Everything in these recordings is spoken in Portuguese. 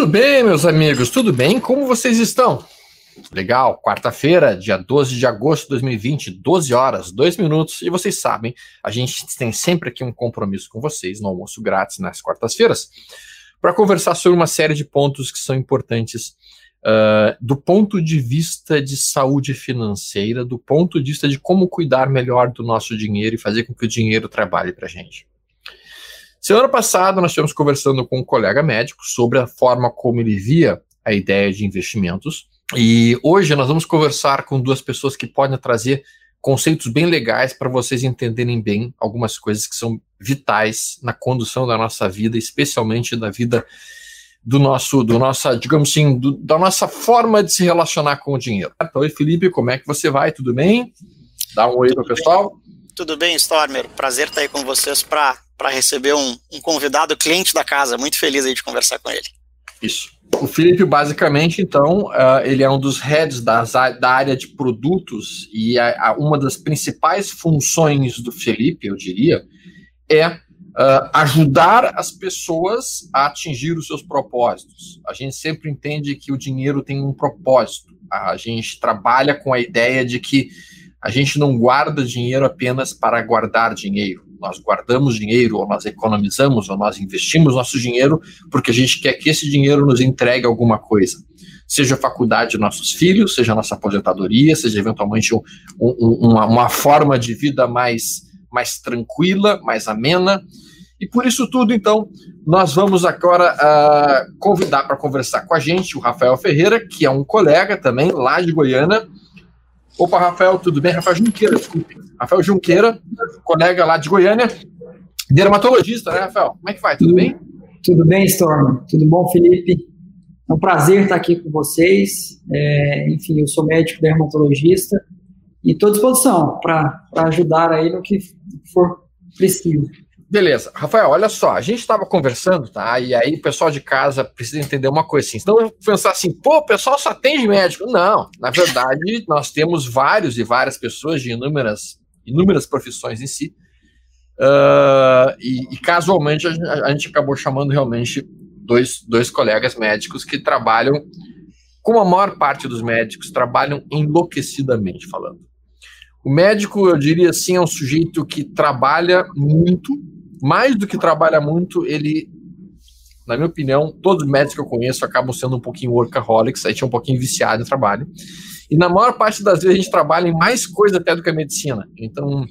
Muito bem, meus amigos, tudo bem? Como vocês estão? Legal, quarta-feira, dia 12 de agosto de 2020, 12 horas, 2 minutos. E vocês sabem, a gente tem sempre aqui um compromisso com vocês no almoço grátis nas quartas-feiras para conversar sobre uma série de pontos que são importantes uh, do ponto de vista de saúde financeira, do ponto de vista de como cuidar melhor do nosso dinheiro e fazer com que o dinheiro trabalhe para a gente. Semana passada, nós estivemos conversando com um colega médico sobre a forma como ele via a ideia de investimentos. E hoje nós vamos conversar com duas pessoas que podem trazer conceitos bem legais para vocês entenderem bem algumas coisas que são vitais na condução da nossa vida, especialmente da vida do nosso, do nossa, digamos assim, do, da nossa forma de se relacionar com o dinheiro. Então, oi Felipe, como é que você vai? Tudo bem? Dá um oi para o pessoal. Tudo bem, Stormer. Prazer estar aí com vocês para receber um, um convidado cliente da casa. Muito feliz aí de conversar com ele. Isso. O Felipe, basicamente, então, uh, ele é um dos heads das, da área de produtos e a, a, uma das principais funções do Felipe, eu diria, é uh, ajudar as pessoas a atingir os seus propósitos. A gente sempre entende que o dinheiro tem um propósito. A gente trabalha com a ideia de que a gente não guarda dinheiro apenas para guardar dinheiro nós guardamos dinheiro, ou nós economizamos, ou nós investimos nosso dinheiro porque a gente quer que esse dinheiro nos entregue alguma coisa. Seja a faculdade de nossos filhos, seja a nossa aposentadoria, seja eventualmente um, um, uma, uma forma de vida mais, mais tranquila, mais amena. E por isso tudo, então, nós vamos agora uh, convidar para conversar com a gente o Rafael Ferreira, que é um colega também lá de Goiânia, Opa, Rafael, tudo bem? Rafael Junqueira, desculpe. Rafael Junqueira, colega lá de Goiânia, dermatologista, né, Rafael? Como é que vai? Tudo, bem? Tudo bem, Storm. Tudo bom, Felipe? É um prazer estar aqui com vocês. É, enfim, eu sou médico dermatologista e estou à disposição para ajudar aí no que for preciso. Beleza. Rafael, olha só, a gente estava conversando, tá? E aí o pessoal de casa precisa entender uma coisa assim. Senão pensar assim, pô, o pessoal só atende médico. Não, na verdade, nós temos vários e várias pessoas de inúmeras, inúmeras profissões em si. Uh, e, e, casualmente a, a, gente acabou chamando realmente dois, dois colegas médicos que trabalham, como a maior parte dos médicos, trabalham enlouquecidamente falando. O médico, eu diria assim, é um sujeito que trabalha muito, mais do que trabalha muito, ele, na minha opinião, todos os médicos que eu conheço acabam sendo um pouquinho workaholics, a gente é um pouquinho viciado em trabalho. E na maior parte das vezes a gente trabalha em mais coisa até do que a medicina. Então,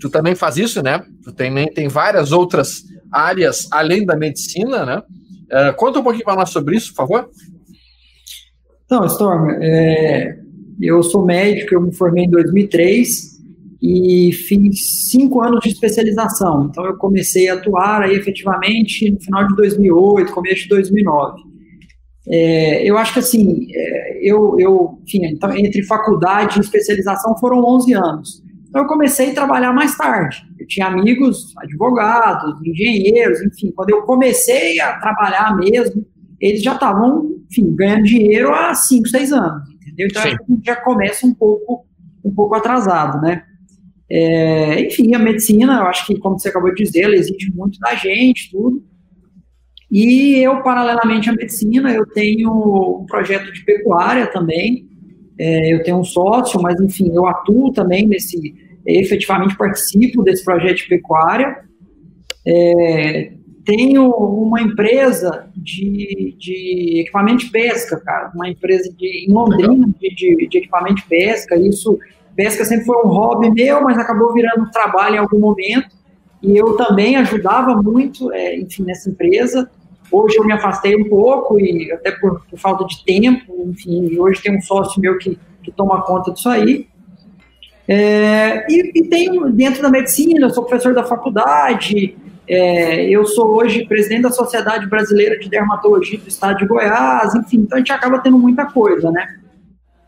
tu também faz isso, né? Tu também tem várias outras áreas além da medicina, né? Uh, conta um pouquinho para nós sobre isso, por favor. Então, Storm, é, eu sou médico, eu me formei em 2003 e fiz cinco anos de especialização. Então, eu comecei a atuar aí efetivamente no final de 2008, começo de 2009. É, eu acho que assim, é, eu, eu, enfim, então, entre faculdade e especialização foram 11 anos. Então, eu comecei a trabalhar mais tarde. Eu tinha amigos, advogados, engenheiros, enfim. Quando eu comecei a trabalhar mesmo, eles já estavam, enfim, ganhando dinheiro há 5, 6 anos, entendeu? Então, a gente já começa um pouco, um pouco atrasado, né? É, enfim, a medicina, eu acho que, como você acabou de dizer, ela exige muito da gente, tudo. E eu, paralelamente à medicina, eu tenho um projeto de pecuária também. É, eu tenho um sócio, mas, enfim, eu atuo também nesse, efetivamente participo desse projeto de pecuária. É, tenho uma empresa de, de equipamento de pesca, cara, uma empresa de, em Londrina de, de, de equipamento de pesca. Isso pesca sempre foi um hobby meu, mas acabou virando um trabalho em algum momento. E eu também ajudava muito, é, enfim, nessa empresa. Hoje eu me afastei um pouco, e até por, por falta de tempo, enfim, hoje tem um sócio meu que, que toma conta disso aí. É, e, e tenho dentro da medicina, eu sou professor da faculdade, é, eu sou hoje presidente da Sociedade Brasileira de Dermatologia do Estado de Goiás, enfim, então a gente acaba tendo muita coisa, né?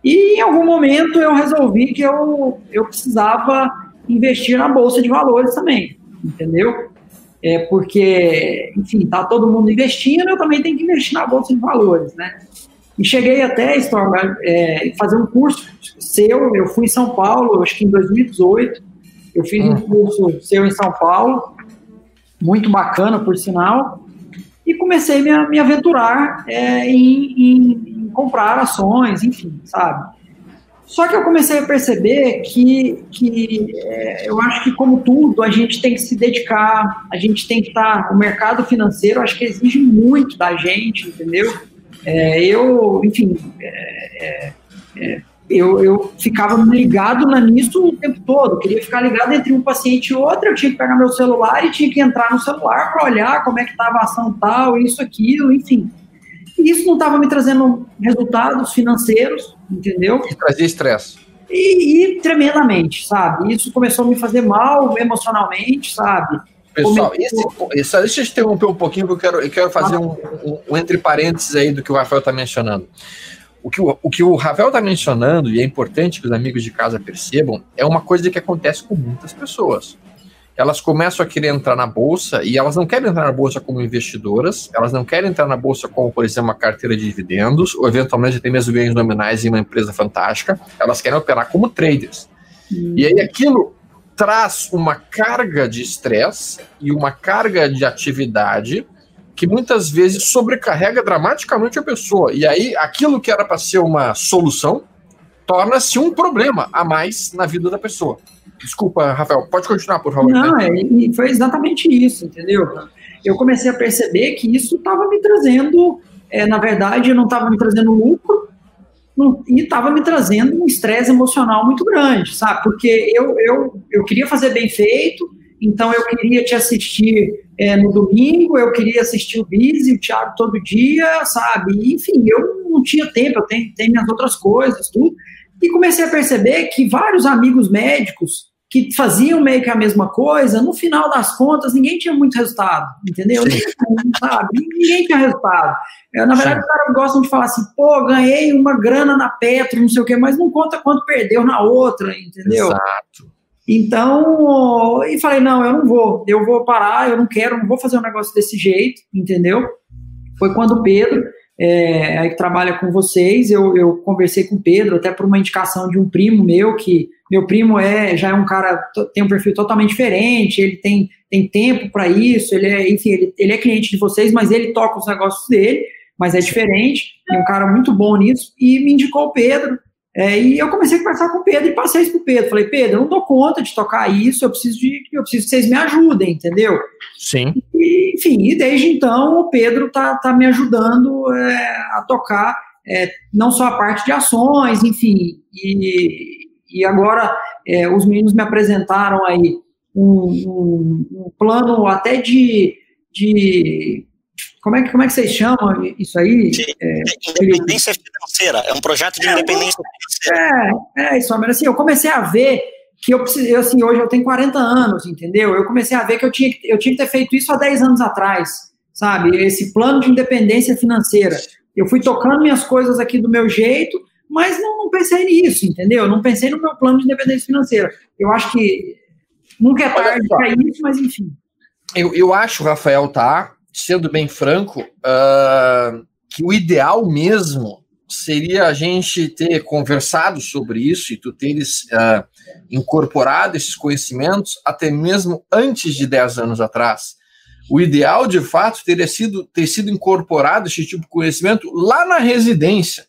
E em algum momento eu resolvi que eu, eu precisava investir na bolsa de valores também, entendeu? É porque, enfim, tá todo mundo investindo, eu também tenho que investir na bolsa de valores, né? E cheguei até, Storm, é, fazer um curso seu, eu fui em São Paulo, acho que em 2018, eu fiz um hum. curso seu em São Paulo, muito bacana, por sinal, e comecei a me, me aventurar é, em, em, comprar ações, enfim, sabe? Só que eu comecei a perceber que, que é, eu acho que, como tudo, a gente tem que se dedicar, a gente tem que estar. O mercado financeiro, acho que exige muito da gente, entendeu? É, eu, enfim, é, é, é eu, eu ficava ligado na, nisso o tempo todo, queria ficar ligado entre um paciente e outro, eu tinha que pegar meu celular e tinha que entrar no celular para olhar como é que estava a ação tal, isso, aquilo, enfim. E isso não estava me trazendo resultados financeiros, entendeu? E trazia estresse. E, e, tremendamente, sabe? Isso começou a me fazer mal emocionalmente, sabe? Pessoal, Começou... esse, deixa eu interromper um pouquinho, porque eu quero, eu quero fazer um, um, um entre parênteses aí do que o Rafael está mencionando. O que o, o que o Ravel está mencionando, e é importante que os amigos de casa percebam, é uma coisa que acontece com muitas pessoas. Elas começam a querer entrar na bolsa e elas não querem entrar na bolsa como investidoras, elas não querem entrar na bolsa como, por exemplo, uma carteira de dividendos, ou eventualmente até mesmo ganhos nominais em uma empresa fantástica, elas querem operar como traders. Hum. E aí aquilo traz uma carga de estresse e uma carga de atividade que muitas vezes sobrecarrega dramaticamente a pessoa. E aí, aquilo que era para ser uma solução torna-se um problema a mais na vida da pessoa. Desculpa, Rafael, pode continuar, por favor. Não, é, foi exatamente isso, entendeu? Eu comecei a perceber que isso estava me trazendo, é, na verdade, não estava me trazendo lucro, não, e estava me trazendo um estresse emocional muito grande, sabe? Porque eu, eu, eu queria fazer bem feito, então eu queria te assistir é, no domingo, eu queria assistir o Biz e o Thiago todo dia, sabe? Enfim, eu não tinha tempo, eu tenho, tenho minhas outras coisas, tudo. E comecei a perceber que vários amigos médicos que faziam meio que a mesma coisa, no final das contas, ninguém tinha muito resultado, entendeu? Ninguém, sabe? Ninguém tinha resultado. É, na verdade, os caras gostam de falar assim, pô, ganhei uma grana na Petro, não sei o quê, mas não conta quanto perdeu na outra, entendeu? Exato. Então, e falei, não, eu não vou, eu vou parar, eu não quero, não vou fazer um negócio desse jeito, entendeu? Foi quando o Pedro, é, que trabalha com vocês, eu, eu conversei com o Pedro, até por uma indicação de um primo meu, que meu primo é já é um cara, tem um perfil totalmente diferente, ele tem, tem tempo para isso, ele é, enfim, ele, ele é cliente de vocês, mas ele toca os negócios dele, mas é diferente, é um cara muito bom nisso, e me indicou o Pedro, é, e eu comecei a conversar com o Pedro e passei isso para o Pedro. Falei, Pedro, eu não dou conta de tocar isso, eu preciso, de, eu preciso que vocês me ajudem, entendeu? Sim. E, enfim, e desde então o Pedro tá, tá me ajudando é, a tocar é, não só a parte de ações, enfim. E, e agora é, os meninos me apresentaram aí um, um, um plano até de, de como é que, como é que vocês chamam isso aí? É, independência financeira, é um projeto de é, independência financeira. É, é isso, mas assim, eu comecei a ver que eu precisei, assim, hoje eu tenho 40 anos, entendeu? Eu comecei a ver que eu tinha, eu tinha que ter feito isso há 10 anos atrás, sabe? Esse plano de independência financeira. Eu fui tocando minhas coisas aqui do meu jeito, mas não, não pensei nisso, entendeu? Não pensei no meu plano de independência financeira. Eu acho que nunca é tarde para isso, mas enfim. Eu, eu acho, Rafael, tá? Sendo bem franco, uh, que o ideal mesmo seria a gente ter conversado sobre isso e tu teres uh, incorporado esses conhecimentos até mesmo antes de 10 anos atrás. O ideal, de fato, teria sido ter sido incorporado esse tipo de conhecimento lá na residência.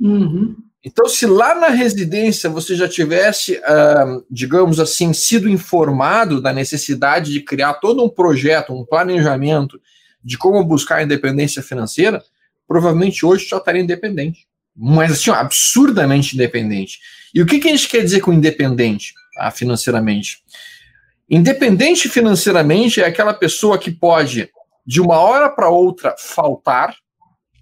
Uhum. Então, se lá na residência você já tivesse, uh, digamos assim, sido informado da necessidade de criar todo um projeto, um planejamento de como buscar a independência financeira, provavelmente hoje já estaria independente. Mas assim, ó, absurdamente independente. E o que, que a gente quer dizer com independente tá, financeiramente? Independente financeiramente é aquela pessoa que pode, de uma hora para outra, faltar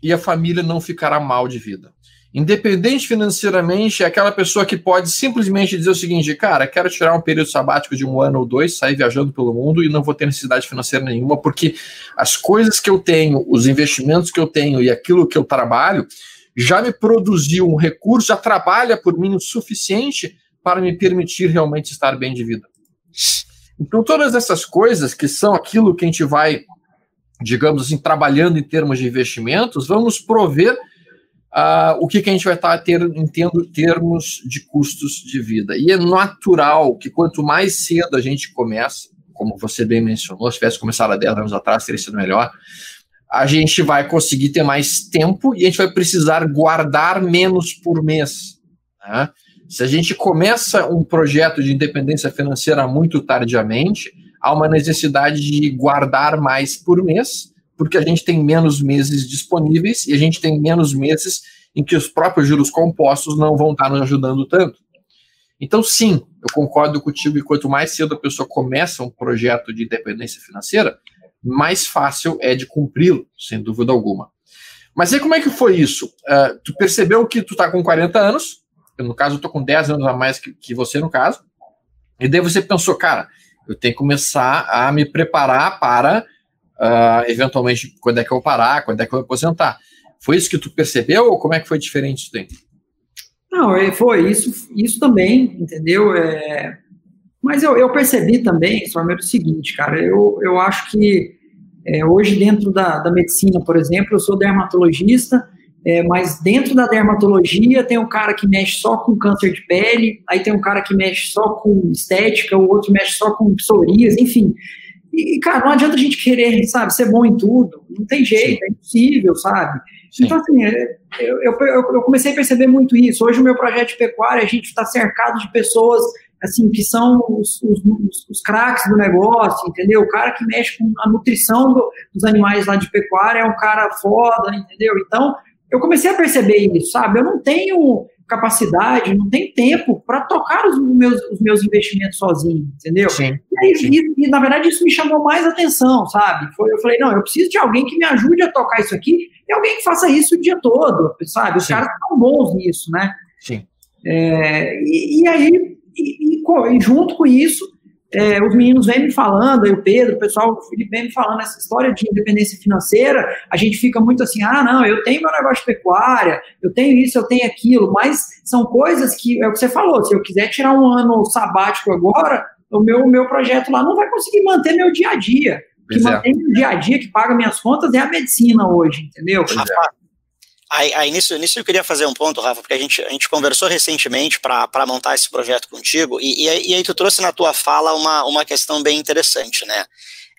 e a família não ficará mal de vida. Independente financeiramente é aquela pessoa que pode simplesmente dizer o seguinte: cara, quero tirar um período sabático de um ano ou dois, sair viajando pelo mundo e não vou ter necessidade financeira nenhuma, porque as coisas que eu tenho, os investimentos que eu tenho e aquilo que eu trabalho já me produziu um recurso, já trabalha por mim o suficiente para me permitir realmente estar bem de vida. Então, todas essas coisas que são aquilo que a gente vai, digamos assim, trabalhando em termos de investimentos, vamos prover uh, o que, que a gente vai estar tá ter, em termos de custos de vida. E é natural que quanto mais cedo a gente começa, como você bem mencionou, se tivesse começado há 10 anos atrás, teria sido melhor. a gente vai conseguir ter mais tempo e a gente vai precisar guardar menos por mês. Né? Se a gente começa um projeto de independência financeira muito tardiamente, há uma necessidade de guardar mais por mês, porque a gente tem menos meses disponíveis e a gente tem menos meses em que os próprios juros compostos não vão estar nos ajudando tanto. Então, sim, eu concordo contigo que quanto mais cedo a pessoa começa um projeto de independência financeira, mais fácil é de cumpri-lo, sem dúvida alguma. Mas aí como é que foi isso? Uh, tu percebeu que tu tá com 40 anos, eu, no caso eu tô com 10 anos a mais que, que você, no caso, e daí você pensou, cara, eu tenho que começar a me preparar para, uh, eventualmente, quando é que eu parar, quando é que eu aposentar. Foi isso que tu percebeu ou como é que foi diferente isso? Não, é, foi isso, isso também, entendeu? É, mas eu, eu percebi também, só o seguinte, cara, eu, eu acho que é, hoje dentro da, da medicina, por exemplo, eu sou dermatologista, é, mas dentro da dermatologia tem um cara que mexe só com câncer de pele, aí tem um cara que mexe só com estética, o outro mexe só com psorias, enfim. E, cara, não adianta a gente querer, sabe, ser bom em tudo. Não tem jeito, Sim. é impossível, sabe? Sim. Então, assim, é, eu, eu, eu, comecei a perceber muito isso. Hoje, o meu projeto de pecuária, a gente está cercado de pessoas, assim, que são os, os, os, os craques do negócio, entendeu? O cara que mexe com a nutrição do, dos animais lá de pecuária é um cara foda, entendeu? Então, eu comecei a perceber isso, sabe? Eu não tenho capacidade, não tenho tempo para tocar os meus, os meus investimentos sozinho, entendeu? Sim, e, aí. E, e, na verdade, isso me chamou mais atenção, sabe? Foi, eu falei, não, eu preciso de alguém que me ajude a tocar isso aqui e alguém que faça isso o dia todo, sabe? Os sim. caras estão bons nisso, né? Sim. É, e, e, aí, e, junto com isso, é, os meninos vêm me falando, aí o Pedro, o pessoal, o Felipe vem me falando essa história de independência financeira, a gente fica muito assim, ah, não, eu tenho meu negócio de pecuária, eu tenho isso, eu tenho aquilo, mas são coisas que, é o que você falou, se eu quiser tirar um ano sabático agora, o meu, meu projeto lá não vai conseguir manter meu dia a dia. O que é. mantém meu dia a dia, que paga minhas contas, é a medicina hoje, entendeu? Rafa, Aí, aí, nisso, nisso eu queria fazer um ponto, Rafa, porque a gente, a gente conversou recentemente para montar esse projeto contigo, e, e, e, aí tu trouxe na tua fala uma, uma questão bem interessante, né?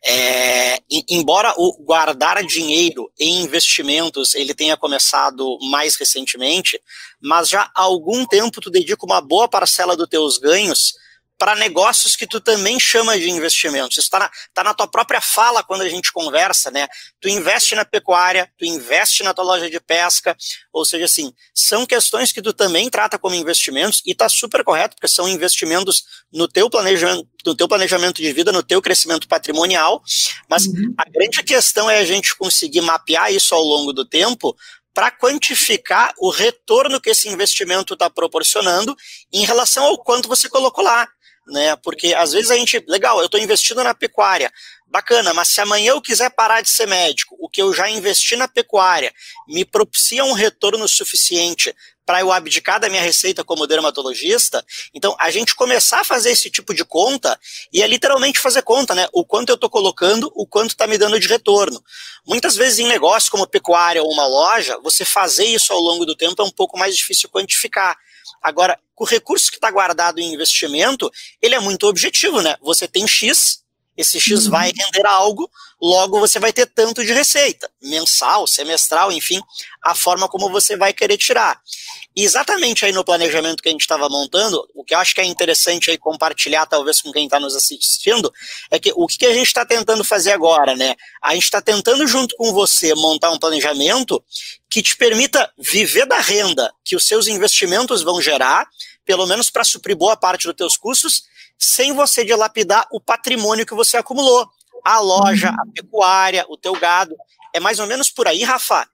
É, embora o guardar dinheiro em investimentos ele tenha começado mais recentemente, mas já há algum tempo tu dedica uma boa parcela dos teus ganhos para negócios que tu também chama de investimentos. Isso está na, tá na tua própria fala quando a gente conversa, né? Tu investe na pecuária, tu investe na tua loja de pesca, ou seja, assim, são questões que tu também trata como investimentos e está super correto, porque são investimentos no teu planejamento, no teu planejamento de vida, no teu crescimento patrimonial, mas uhum. a grande questão é a gente conseguir mapear isso ao longo do tempo para quantificar o retorno que esse investimento está proporcionando em relação ao quanto você colocou lá né? Porque às vezes a gente, legal, eu estou investindo na pecuária, bacana, mas se amanhã eu quiser parar de ser médico, o que eu já investi na pecuária me propicia um retorno suficiente para eu abdicar da minha receita como dermatologista, então a gente começar a fazer esse tipo de conta e é literalmente fazer conta, né? O quanto eu estou colocando, o quanto está me dando de retorno. Muitas vezes em negócio como pecuária ou uma loja, você fazer isso ao longo do tempo é um pouco mais difícil quantificar. Agora, o recurso que está guardado em investimento, ele é muito objetivo, né? Você tem X, esse X uhum. vai render algo, logo você vai ter tanto de receita, mensal, semestral, enfim, a forma como você vai querer tirar. E exatamente aí no planejamento que a gente estava montando, o que eu acho que é interessante aí compartilhar, talvez com quem está nos assistindo, é que o que a gente está tentando fazer agora, né? A gente está tentando, junto com você, montar um planejamento que te permita viver da renda que os seus investimentos vão gerar, pelo menos para suprir boa parte dos teus custos, sem você dilapidar o patrimônio que você acumulou. A loja, a pecuária, o teu gado. É mais ou menos por aí, Rafa?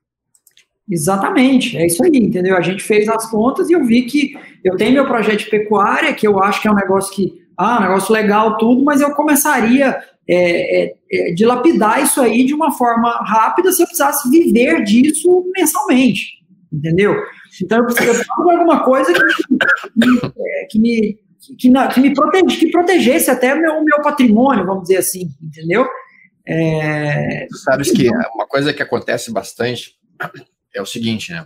Exatamente, é isso aí, entendeu? A gente fez as contas e eu vi que eu tenho meu projeto de pecuária, que eu acho que é um negócio que, ah, um negócio legal, tudo, mas eu começaria é, é, é, dilapidar isso aí de uma forma rápida se eu precisasse viver disso mensalmente, entendeu? Então eu preciso de alguma coisa que, que, que me que, me protege, que protegesse até o meu, meu patrimônio, vamos dizer assim, entendeu? É... Sabes que uma coisa que acontece bastante é o seguinte, né?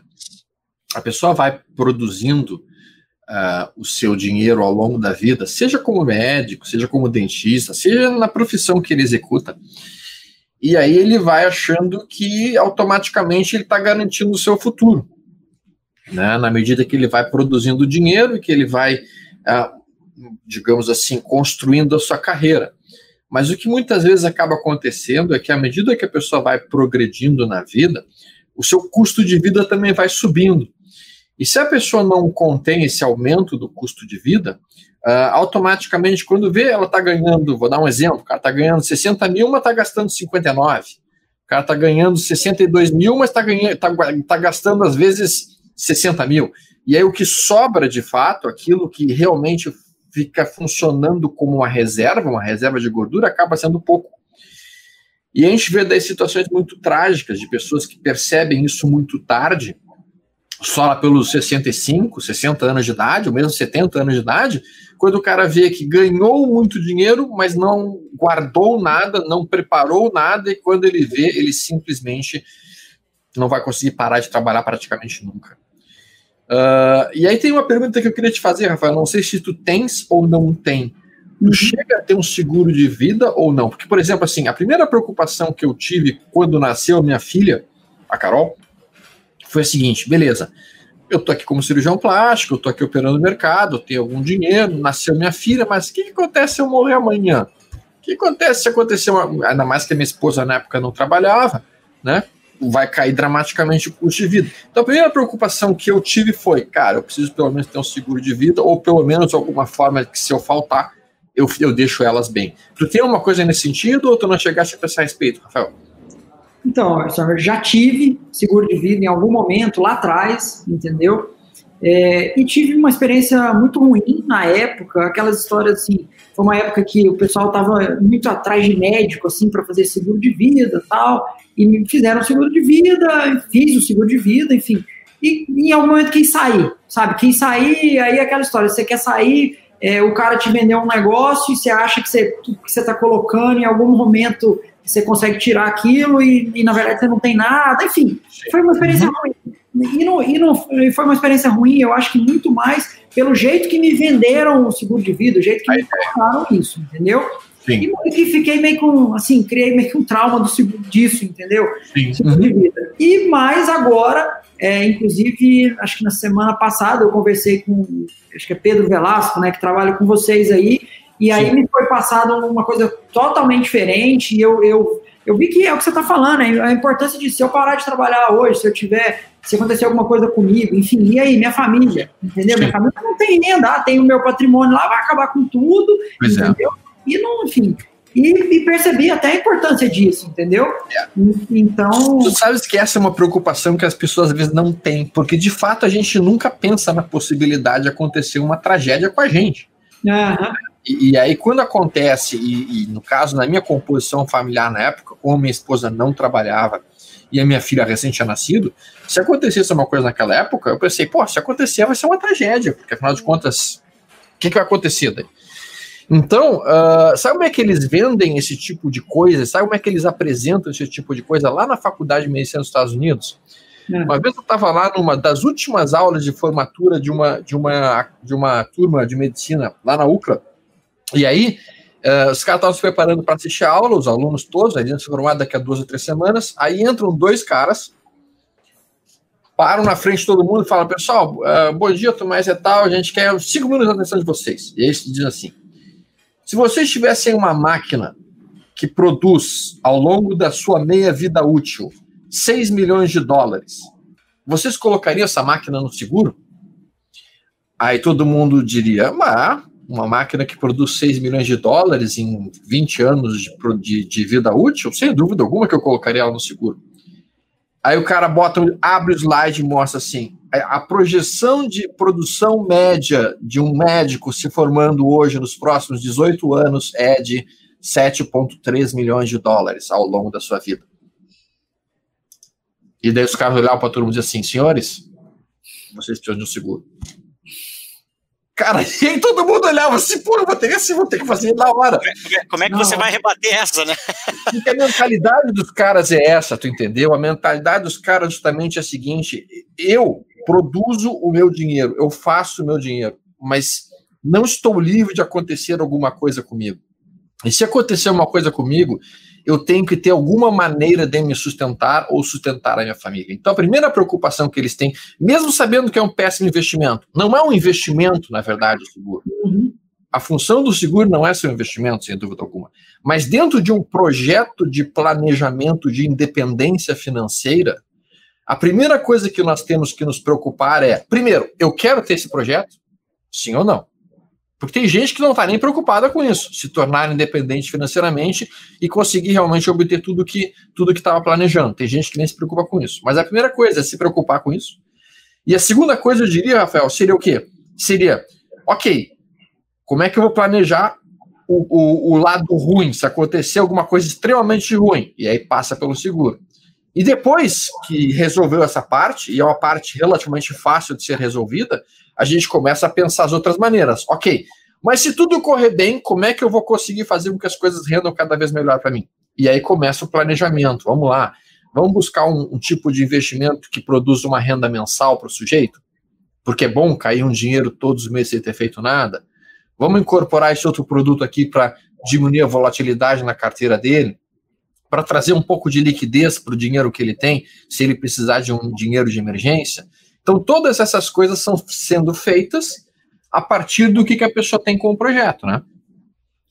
A pessoa vai produzindo uh, o seu dinheiro ao longo da vida, seja como médico, seja como dentista, seja na profissão que ele executa. e aí ele vai achando que automaticamente ele está garantindo o seu futuro. Né? Na medida que ele vai produzindo dinheiro e que ele vai, ah, digamos assim, construindo a sua carreira. Mas o que muitas vezes acaba acontecendo é que à medida que a pessoa vai progredindo na vida, o seu custo de vida também vai subindo. E se a pessoa não contém esse aumento do custo de vida, uh, automaticamente, quando vê, ela está ganhando, vou dar um exemplo, o cara está ganhando 60 mil, mas está gastando 59. O cara está ganhando 62 mil, mas está tá, tá gastando, às vezes, 60 mil. E aí o que sobra, de fato, aquilo que realmente fica funcionando como uma reserva, uma reserva de gordura, acaba sendo pouco. E a gente vê daí situações muito trágicas de pessoas que percebem isso muito tarde, só lá pelos 65, 60 anos de idade, ou mesmo 70 anos de idade, quando o cara vê que ganhou muito dinheiro, mas não guardou nada, não preparou nada, e quando ele vê, ele simplesmente não vai conseguir parar de trabalhar praticamente nunca. Uh, e aí tem uma pergunta que eu queria te fazer, Rafael. Não sei se tu tens ou não tem. Tu uhum. chega a ter um seguro de vida ou não? Porque, por exemplo, assim, a primeira preocupação que eu tive quando nasceu a minha filha, a Carol, foi a seguinte: beleza, eu tô aqui como cirurgião plástico, eu tô aqui operando no mercado, eu tenho algum dinheiro, nasceu minha filha, mas o que, que acontece se eu morrer amanhã? O que acontece se acontecer uma... Ainda mais que a minha esposa na época não trabalhava, né? vai cair dramaticamente o custo de vida. Então a primeira preocupação que eu tive foi, cara, eu preciso pelo menos ter um seguro de vida, ou pelo menos alguma forma que se eu faltar, eu, eu deixo elas bem. Tu tem uma coisa nesse sentido, ou tu não chegaste a pensar a respeito, Rafael? Então, já tive seguro de vida em algum momento lá atrás, entendeu? É, e tive uma experiência muito ruim na época, aquelas histórias assim, foi uma época que o pessoal estava muito atrás de médico assim para fazer seguro de vida, tal, e me fizeram seguro de vida, fiz o seguro de vida, enfim. E em algum momento quis sair, sabe? Quis sair, aí aquela história, você quer sair, é, o cara te vendeu um negócio e você acha que você está colocando em algum momento você consegue tirar aquilo e, e, na verdade você não tem nada, enfim, foi uma experiência uhum. ruim. E, não, e não foi uma experiência ruim, eu acho que muito mais pelo jeito que me venderam o seguro de vida, o jeito que me falaram isso, entendeu? Sim. E, e fiquei meio com, assim, criei meio que um trauma do disso, entendeu? Sim. Vida. E mais agora, é, inclusive, acho que na semana passada eu conversei com, acho que é Pedro Velasco, né, que trabalha com vocês aí, e aí Sim. me foi passado uma coisa totalmente diferente, e eu, eu, eu vi que é o que você está falando, né, a importância de se eu parar de trabalhar hoje, se eu tiver, se acontecer alguma coisa comigo, enfim, e aí, minha família, entendeu? Sim. Minha família não tem renda, ah, tem o meu patrimônio lá, vai acabar com tudo, pois é. entendeu? É. E não, enfim, e, e, percebi até a importância disso, entendeu? É. Então. Tu sabes que essa é uma preocupação que as pessoas às vezes não têm, porque de fato a gente nunca pensa na possibilidade de acontecer uma tragédia com a gente. Uhum. E, e, aí, quando acontece, e, e, no caso, na minha composição familiar na época, como minha esposa não trabalhava e a minha filha recém tinha nascido, se acontecesse uma coisa naquela época, eu pensei, pô, se acontecer vai ser uma tragédia, porque afinal de contas, o que, que vai acontecer daí? Então, uh, sabe como é que eles vendem esse tipo de coisa? Sabe como é que eles apresentam esse tipo de coisa lá na faculdade de medicina dos Estados Unidos? É. Uma vez eu estava lá numa das últimas aulas de formatura de uma, de uma, de uma turma de medicina lá na UCLA, e aí uh, os caras estavam se preparando para assistir a aula, os alunos todos, iam se formar daqui a duas ou três semanas, aí entram dois caras, param na frente de todo mundo e falam, pessoal, uh, bom dia, Tomás e tal, a gente quer cinco minutos de atenção de vocês. E aí eles dizem assim, se vocês tivessem uma máquina que produz, ao longo da sua meia vida útil, 6 milhões de dólares, vocês colocariam essa máquina no seguro? Aí todo mundo diria, mas uma máquina que produz 6 milhões de dólares em 20 anos de, de, de, vida útil, sem dúvida alguma que eu colocaria ela no seguro. Aí o cara bota, abre o slide e mostra assim: a projeção de produção média de um médico se formando hoje nos próximos 18 anos é de 7,3 milhões de dólares ao longo da sua vida. E daí os caras olhavam para todo mundo e assim: senhores, vocês precisam de um seguro. Cara, e aí todo mundo olhava assim, pô, eu vou ter, assim, vou ter que fazer na hora. Como é que Não. você vai rebater essa, né? Porque a mentalidade dos caras é essa, tu entendeu? A mentalidade dos caras justamente é a seguinte: eu produzo o meu dinheiro, eu faço o meu dinheiro, mas não estou livre de acontecer alguma coisa comigo. E se acontecer uma coisa comigo, eu tenho que ter alguma maneira de me sustentar ou sustentar a minha família. Então, a primeira preocupação que eles têm, mesmo sabendo que é um péssimo investimento, não é um investimento, na verdade, o seguro. Uhum. A função do seguro não é ser um investimento, sem dúvida alguma. Mas dentro de um projeto de planejamento de independência financeira, a primeira coisa que nós temos que nos preocupar é: primeiro, eu quero ter esse projeto? Sim ou não? Porque tem gente que não está nem preocupada com isso, se tornar independente financeiramente e conseguir realmente obter tudo que tudo que estava planejando. Tem gente que nem se preocupa com isso. Mas a primeira coisa é se preocupar com isso. E a segunda coisa, eu diria, Rafael, seria o quê? Seria, ok, como é que eu vou planejar o, o, o lado ruim, se acontecer alguma coisa extremamente ruim? E aí passa pelo seguro. E depois que resolveu essa parte, e é uma parte relativamente fácil de ser resolvida, a gente começa a pensar as outras maneiras. Ok, mas se tudo correr bem, como é que eu vou conseguir fazer com que as coisas rendam cada vez melhor para mim? E aí começa o planejamento. Vamos lá, vamos buscar um, um tipo de investimento que produza uma renda mensal para o sujeito, porque é bom cair um dinheiro todos os meses sem ter feito nada. Vamos incorporar esse outro produto aqui para diminuir a volatilidade na carteira dele para trazer um pouco de liquidez para o dinheiro que ele tem, se ele precisar de um dinheiro de emergência. Então, todas essas coisas são sendo feitas a partir do que, que a pessoa tem com o projeto, né?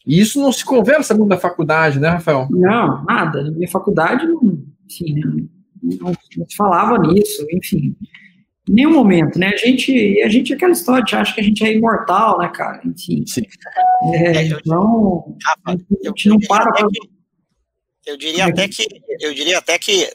E isso não se conversa muito na faculdade, né, Rafael? Não, nada. Na minha faculdade, não, assim, não, não se falava nisso, enfim. Em nenhum momento, né? A gente, a gente aquela história de acha que a gente é imortal, né, cara? Enfim. Sim. É, é então, a gente não para pra... Eu diria até que, eu diria até que,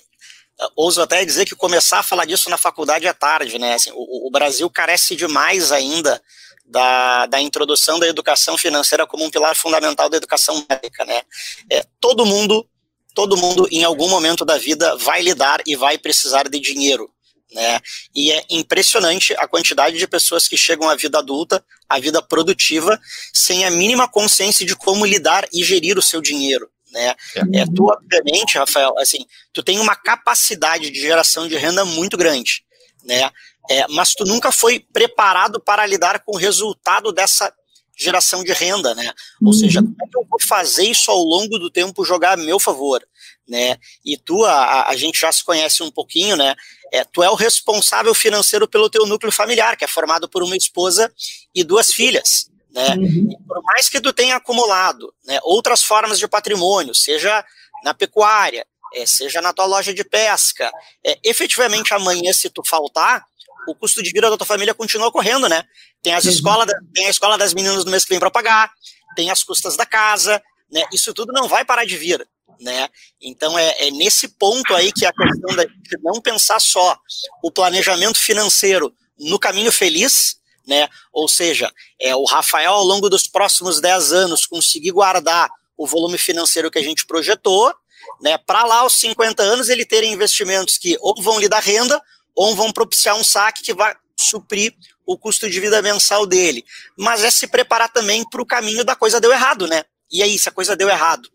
ouso até dizer que começar a falar disso na faculdade é tarde, né? Assim, o, o, Brasil carece demais ainda da, da introdução da educação financeira como um pilar fundamental da educação médica, né? É, todo mundo, todo mundo em algum momento da vida vai lidar e vai precisar de dinheiro. Né? E é impressionante a quantidade de pessoas que chegam à vida adulta, à vida produtiva, sem a mínima consciência de como lidar e gerir o seu dinheiro né? É. é, tu, obviamente, Rafael, assim, tu tem uma capacidade de geração de renda muito grande, né? É, mas tu nunca foi preparado para lidar com o resultado dessa geração de renda, né? Ou uhum. seja, como é que eu vou fazer isso ao longo do tempo jogar a meu favor, né? E tu, a, a gente já se conhece um pouquinho, né? É, tu é o responsável financeiro pelo teu núcleo familiar, que é formado por uma esposa e duas filhas, né? Uhum. Por mais que tu tenha acumulado né, outras formas de patrimônio, seja na pecuária, é, seja na tua loja de pesca, é, efetivamente amanhã, se tu faltar, o custo de vida da tua família continua correndo, né? Tem as uhum. escolas, tem a escola das meninas do mês que vem para pagar, tem as custas da casa, né? Isso tudo não vai parar de vir, né? Então é, é nesse ponto aí que a questão da de não pensar só o planejamento financeiro no caminho feliz, né? Ou seja, é, o Rafael, ao longo dos próximos 10 anos, conseguir guardar o volume financeiro que a gente projetou, né? Para lá, aos 50 anos, ele ter investimentos que ou vão lhe dar renda, ou vão propiciar um saque que vai suprir o custo de vida mensal dele. Mas é se preparar também para o caminho da coisa deu errado, né? E aí, se a coisa deu errado,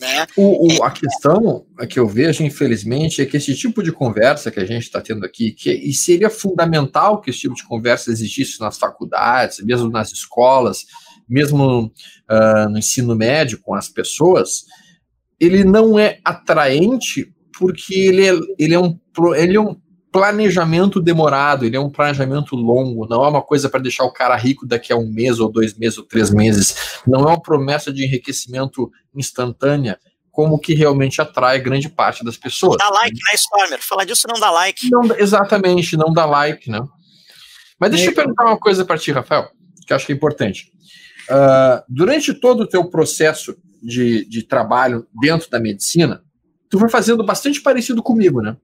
né? O, o, a questão que eu vejo, infelizmente, é que esse tipo de conversa que a gente está tendo aqui, que e seria fundamental que esse tipo de conversa existisse nas faculdades, mesmo nas escolas, mesmo uh, no ensino médio com as pessoas, ele não é atraente porque ele é, ele é, um, ele é um planejamento demorado, ele é um planejamento longo, não é uma coisa para deixar o cara rico daqui a um mês, ou dois meses, ou três meses. Não é uma promessa de enriquecimento instantânea, como que realmente atrai grande parte das pessoas. Dá like, né, Stormer? Falar disso não dá like. Não, exatamente, não dá like, né? Mas deixa eu perguntar uma coisa para ti, Rafael, que eu acho que é importante. Uh, durante todo o teu processo de, de trabalho dentro da medicina, tu foi fazendo bastante parecido comigo, né?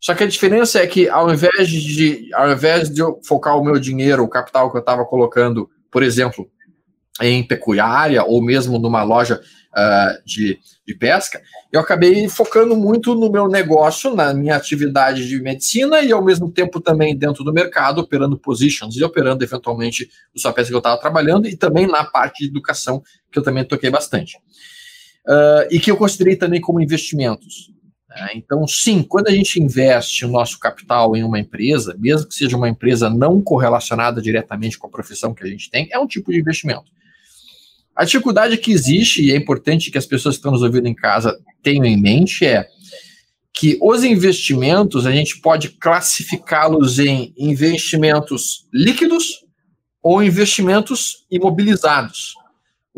Só que a diferença é que ao invés de, ao invés de eu focar o meu dinheiro, o capital que eu estava colocando, por exemplo, em pecuária ou mesmo numa loja uh, de, de pesca, eu acabei focando muito no meu negócio, na minha atividade de medicina e ao mesmo tempo também dentro do mercado, operando positions e operando eventualmente os papéis que eu estava trabalhando e também na parte de educação, que eu também toquei bastante. Uh, e que eu considerei também como investimentos. Né? Então, sim, quando a gente investe o nosso capital em uma empresa, mesmo que seja uma empresa não correlacionada diretamente com a profissão que a gente tem, é um tipo de investimento. A dificuldade que existe, e é importante que as pessoas que estão nos ouvindo em casa tenham em mente, é que os investimentos a gente pode classificá-los em investimentos líquidos ou investimentos imobilizados.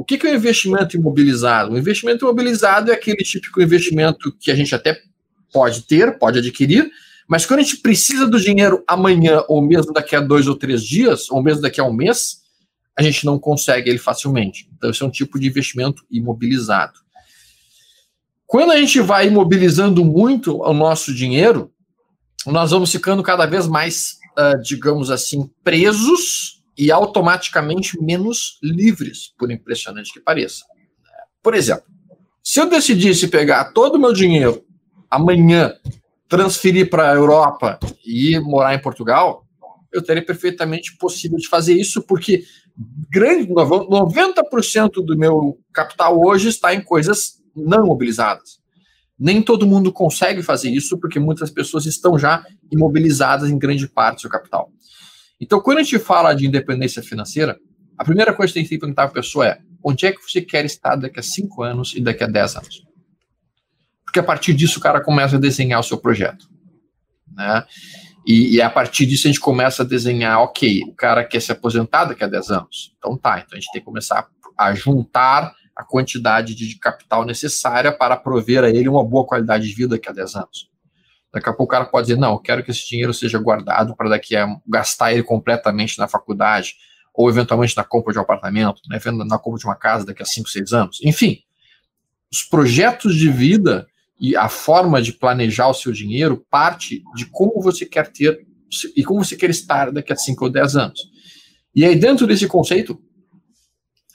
O que, que é um investimento imobilizado? O investimento imobilizado é aquele típico investimento que a gente até pode ter, pode adquirir, mas quando a gente precisa do dinheiro amanhã, ou mesmo daqui a dois ou três dias, ou mesmo daqui a um mês, a gente não consegue ele facilmente. Então, esse é um tipo de investimento imobilizado. Quando a gente vai imobilizando muito o nosso dinheiro, nós vamos ficando cada vez mais, uh, digamos assim, presos e automaticamente menos livres, por impressionante que pareça. Por exemplo, se eu decidisse pegar todo o meu dinheiro amanhã, transferir para a Europa e morar em Portugal, eu teria perfeitamente possível de fazer isso, porque grande 90% do meu capital hoje está em coisas não mobilizadas. Nem todo mundo consegue fazer isso, porque muitas pessoas estão já imobilizadas em grande parte do seu capital. Então, quando a gente fala de independência financeira, a primeira coisa que tem que perguntar para a pessoa é: onde é que você quer estar daqui a 5 anos e daqui a 10 anos? Porque a partir disso o cara começa a desenhar o seu projeto. Né? E, e, a partir disso a gente começa a desenhar, ok, o cara quer se aposentar daqui a 10 anos. Então tá, então a gente tem que começar a juntar a quantidade de capital necessária para prover a ele uma boa qualidade de vida daqui a 10 anos. Daqui a pouco o cara pode dizer, não, eu quero que esse dinheiro seja guardado para daqui a gastar ele completamente na faculdade, ou eventualmente na compra de um apartamento, né, na compra de uma casa daqui a 5, 6 anos. Enfim, os projetos de vida e a forma de planejar o seu dinheiro parte de como você quer ter e como você quer estar daqui a 5 ou 10 anos. E aí, dentro desse conceito,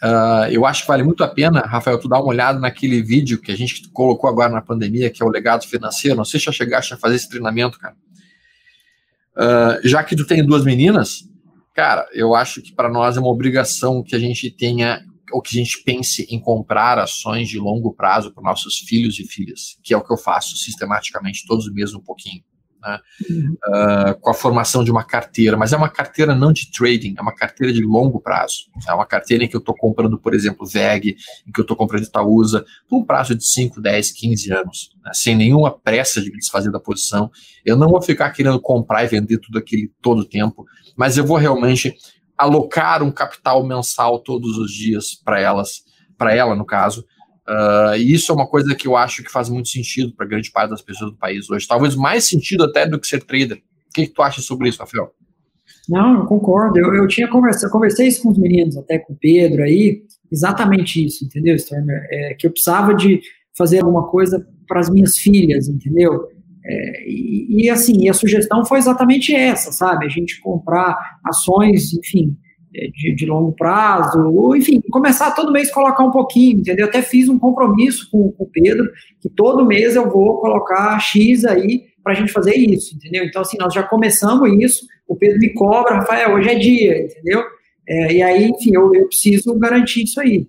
Uh, eu acho que vale muito a pena, Rafael, tu dar uma olhada naquele vídeo que a gente colocou agora na pandemia, que é o legado financeiro. Não sei se já chegaste a fazer esse treinamento, cara. Uh, já que tu tem duas meninas, cara, eu acho que para nós é uma obrigação que a gente tenha, ou que a gente pense em comprar ações de longo prazo para nossos filhos e filhas, que é o que eu faço sistematicamente todos os meses um pouquinho né? Uh, com a formação de uma carteira, mas é uma carteira não de trading, é uma carteira de longo prazo. É uma carteira em que eu estou comprando, por exemplo, VEG, em que eu estou comprando Itaúsa, por um prazo de 5, 10, 15 anos, né? sem nenhuma pressa de me desfazer da posição. Eu não vou ficar querendo comprar e vender tudo aquilo todo o tempo, mas eu vou realmente alocar um capital mensal todos os dias para elas, para ela, no caso, Uh, e isso é uma coisa que eu acho que faz muito sentido para grande parte das pessoas do país hoje. Talvez mais sentido até do que ser trader. O que, que tu acha sobre isso, Rafael? Não, eu concordo. Eu, eu tinha conversado, conversei isso com os meninos, até com o Pedro aí, exatamente isso, entendeu, Stormer? É, que eu precisava de fazer alguma coisa para as minhas filhas, entendeu? É, e, e, assim, a sugestão foi exatamente essa, sabe? A gente comprar ações, enfim, de, de, longo prazo, ou enfim, começar todo mês colocar um pouquinho, entendeu? Até fiz um compromisso com, com o Pedro, que todo mês eu vou colocar X aí para a gente fazer isso, entendeu? Então, assim, nós já começamos isso, o Pedro me cobra, Rafael, hoje é dia, entendeu? É, e aí, enfim, eu, eu, preciso garantir isso aí.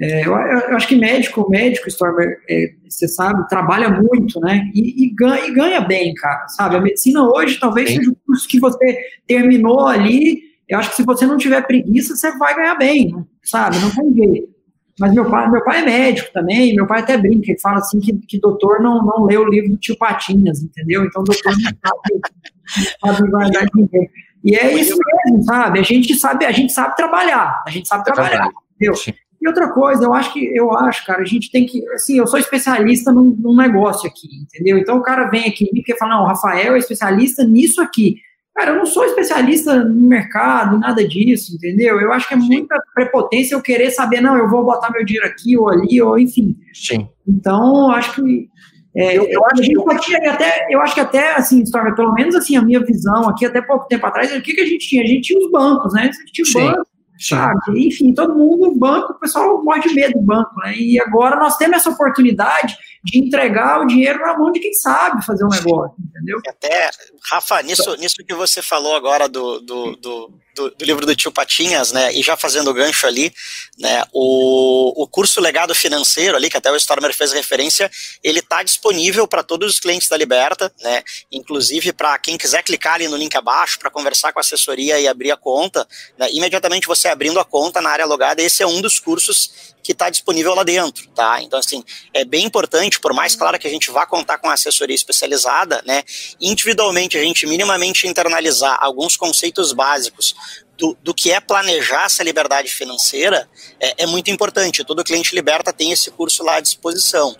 É, eu, eu, acho que médico, médico, Stormer, é, você sabe, trabalha muito, né? E, e, ganha, e, ganha, bem, cara, sabe? A medicina hoje talvez Sim. seja o curso que você terminou ali eu acho que se você não tiver preguiça, você vai ganhar bem, sabe? Não tem jeito. Mas meu pai, meu pai é médico também, meu pai até brinca, ele fala assim que, que doutor não, não lê o livro do tio Patinhas, entendeu? Então doutor não sabe, sabe guardar ninguém. E é isso mesmo, sabe? A gente sabe, a gente sabe trabalhar, a gente sabe trabalhar, entendeu? E outra coisa, eu acho que, eu acho, cara, a gente tem que, assim, eu sou especialista num, num negócio aqui, entendeu? Então o cara vem aqui e quer falar, não, o Rafael é especialista nisso aqui. Cara, eu não sou especialista no mercado, nada disso, entendeu? Eu acho que é muita prepotência eu querer saber, não, eu vou botar meu dinheiro aqui ou ali, ou enfim. Sim. Então, acho que. É, eu, eu, acho que tinha até, eu acho que até, assim, história, pelo menos assim, a minha visão aqui, até pouco tempo atrás, o que, que a gente tinha? A gente tinha os bancos, né? A gente tinha os bancos, sabe? Enfim, todo mundo, banco, o pessoal morre de medo do banco, né? E agora nós temos essa oportunidade de entregar o dinheiro na mão de quem sabe fazer um negócio, entendeu? Até, Rafa, nisso, nisso que você falou agora do, do, do, do, do, livro do tio Patinhas, né, e já fazendo o gancho ali, né, o, o curso Legado Financeiro ali, que até o Stormer fez referência, ele está disponível para todos os clientes da Liberta, né, inclusive para quem quiser clicar ali no link abaixo para conversar com a assessoria e abrir a conta, né, imediatamente você abrindo a conta na área logada, esse é um dos cursos que está disponível lá dentro, tá? Então, assim, é bem importante, por mais claro que a gente vá contar com a assessoria especializada, né, individualmente a gente minimamente internalizar alguns conceitos básicos do, do, que é planejar essa liberdade financeira é, é, muito importante. Todo cliente liberta tem esse curso lá à disposição.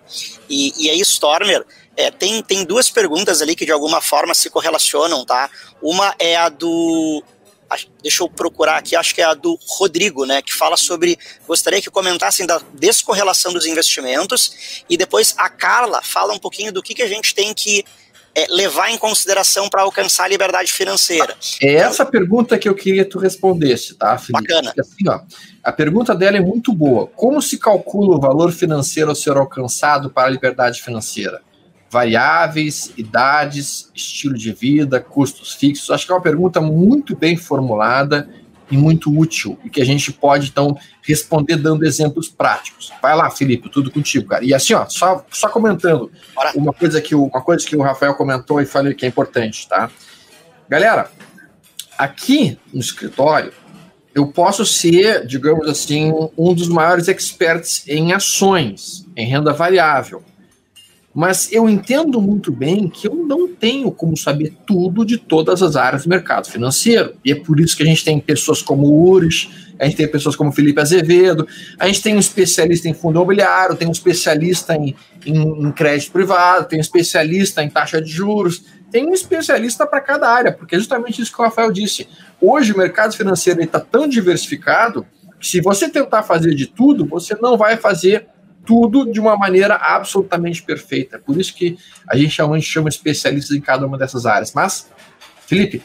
E, e aí, Stormer, é, tem, tem duas perguntas ali que de alguma forma se correlacionam, tá? Uma é a do deixa eu procurar aqui, acho que é a do Rodrigo, né, que fala sobre, gostaria que comentassem da descorrelação dos investimentos, e depois a Carla fala um pouquinho do que, que a gente tem que é, levar em consideração para alcançar a liberdade financeira. É essa pergunta que eu queria que tu respondesse, tá, Felipe? Bacana. Assim, ó, a pergunta dela é muito boa. Como se calcula o valor financeiro a ser alcançado para a liberdade financeira? variáveis, idades, estilo de vida, custos fixos? Acho que é uma pergunta muito bem formulada e muito útil e que a gente pode então responder dando exemplos práticos. Vai lá, Felipe, tudo contigo, cara. E assim, ó, só, só comentando uma coisa que o, uma coisa que o Rafael comentou e falei que é importante, tá? Galera, aqui no escritório eu posso ser, digamos assim, um dos maiores experts em ações, em renda variável. Mas eu entendo muito bem que eu não tenho como saber tudo de todas as áreas do mercado financeiro. E é por isso que a gente tem pessoas como o Ures, a gente tem pessoas como Felipe Azevedo, a gente tem um especialista em fundo imobiliário, tem um especialista em, em, em crédito privado, tem um especialista em taxa de juros, tem um especialista para cada área, porque é justamente isso que o Rafael disse. Hoje o mercado financeiro está tão diversificado que se você tentar fazer de tudo, você não vai fazer tudo de uma maneira absolutamente perfeita. Por isso que a gente chama, chama especialistas em cada uma dessas áreas. Mas, Felipe,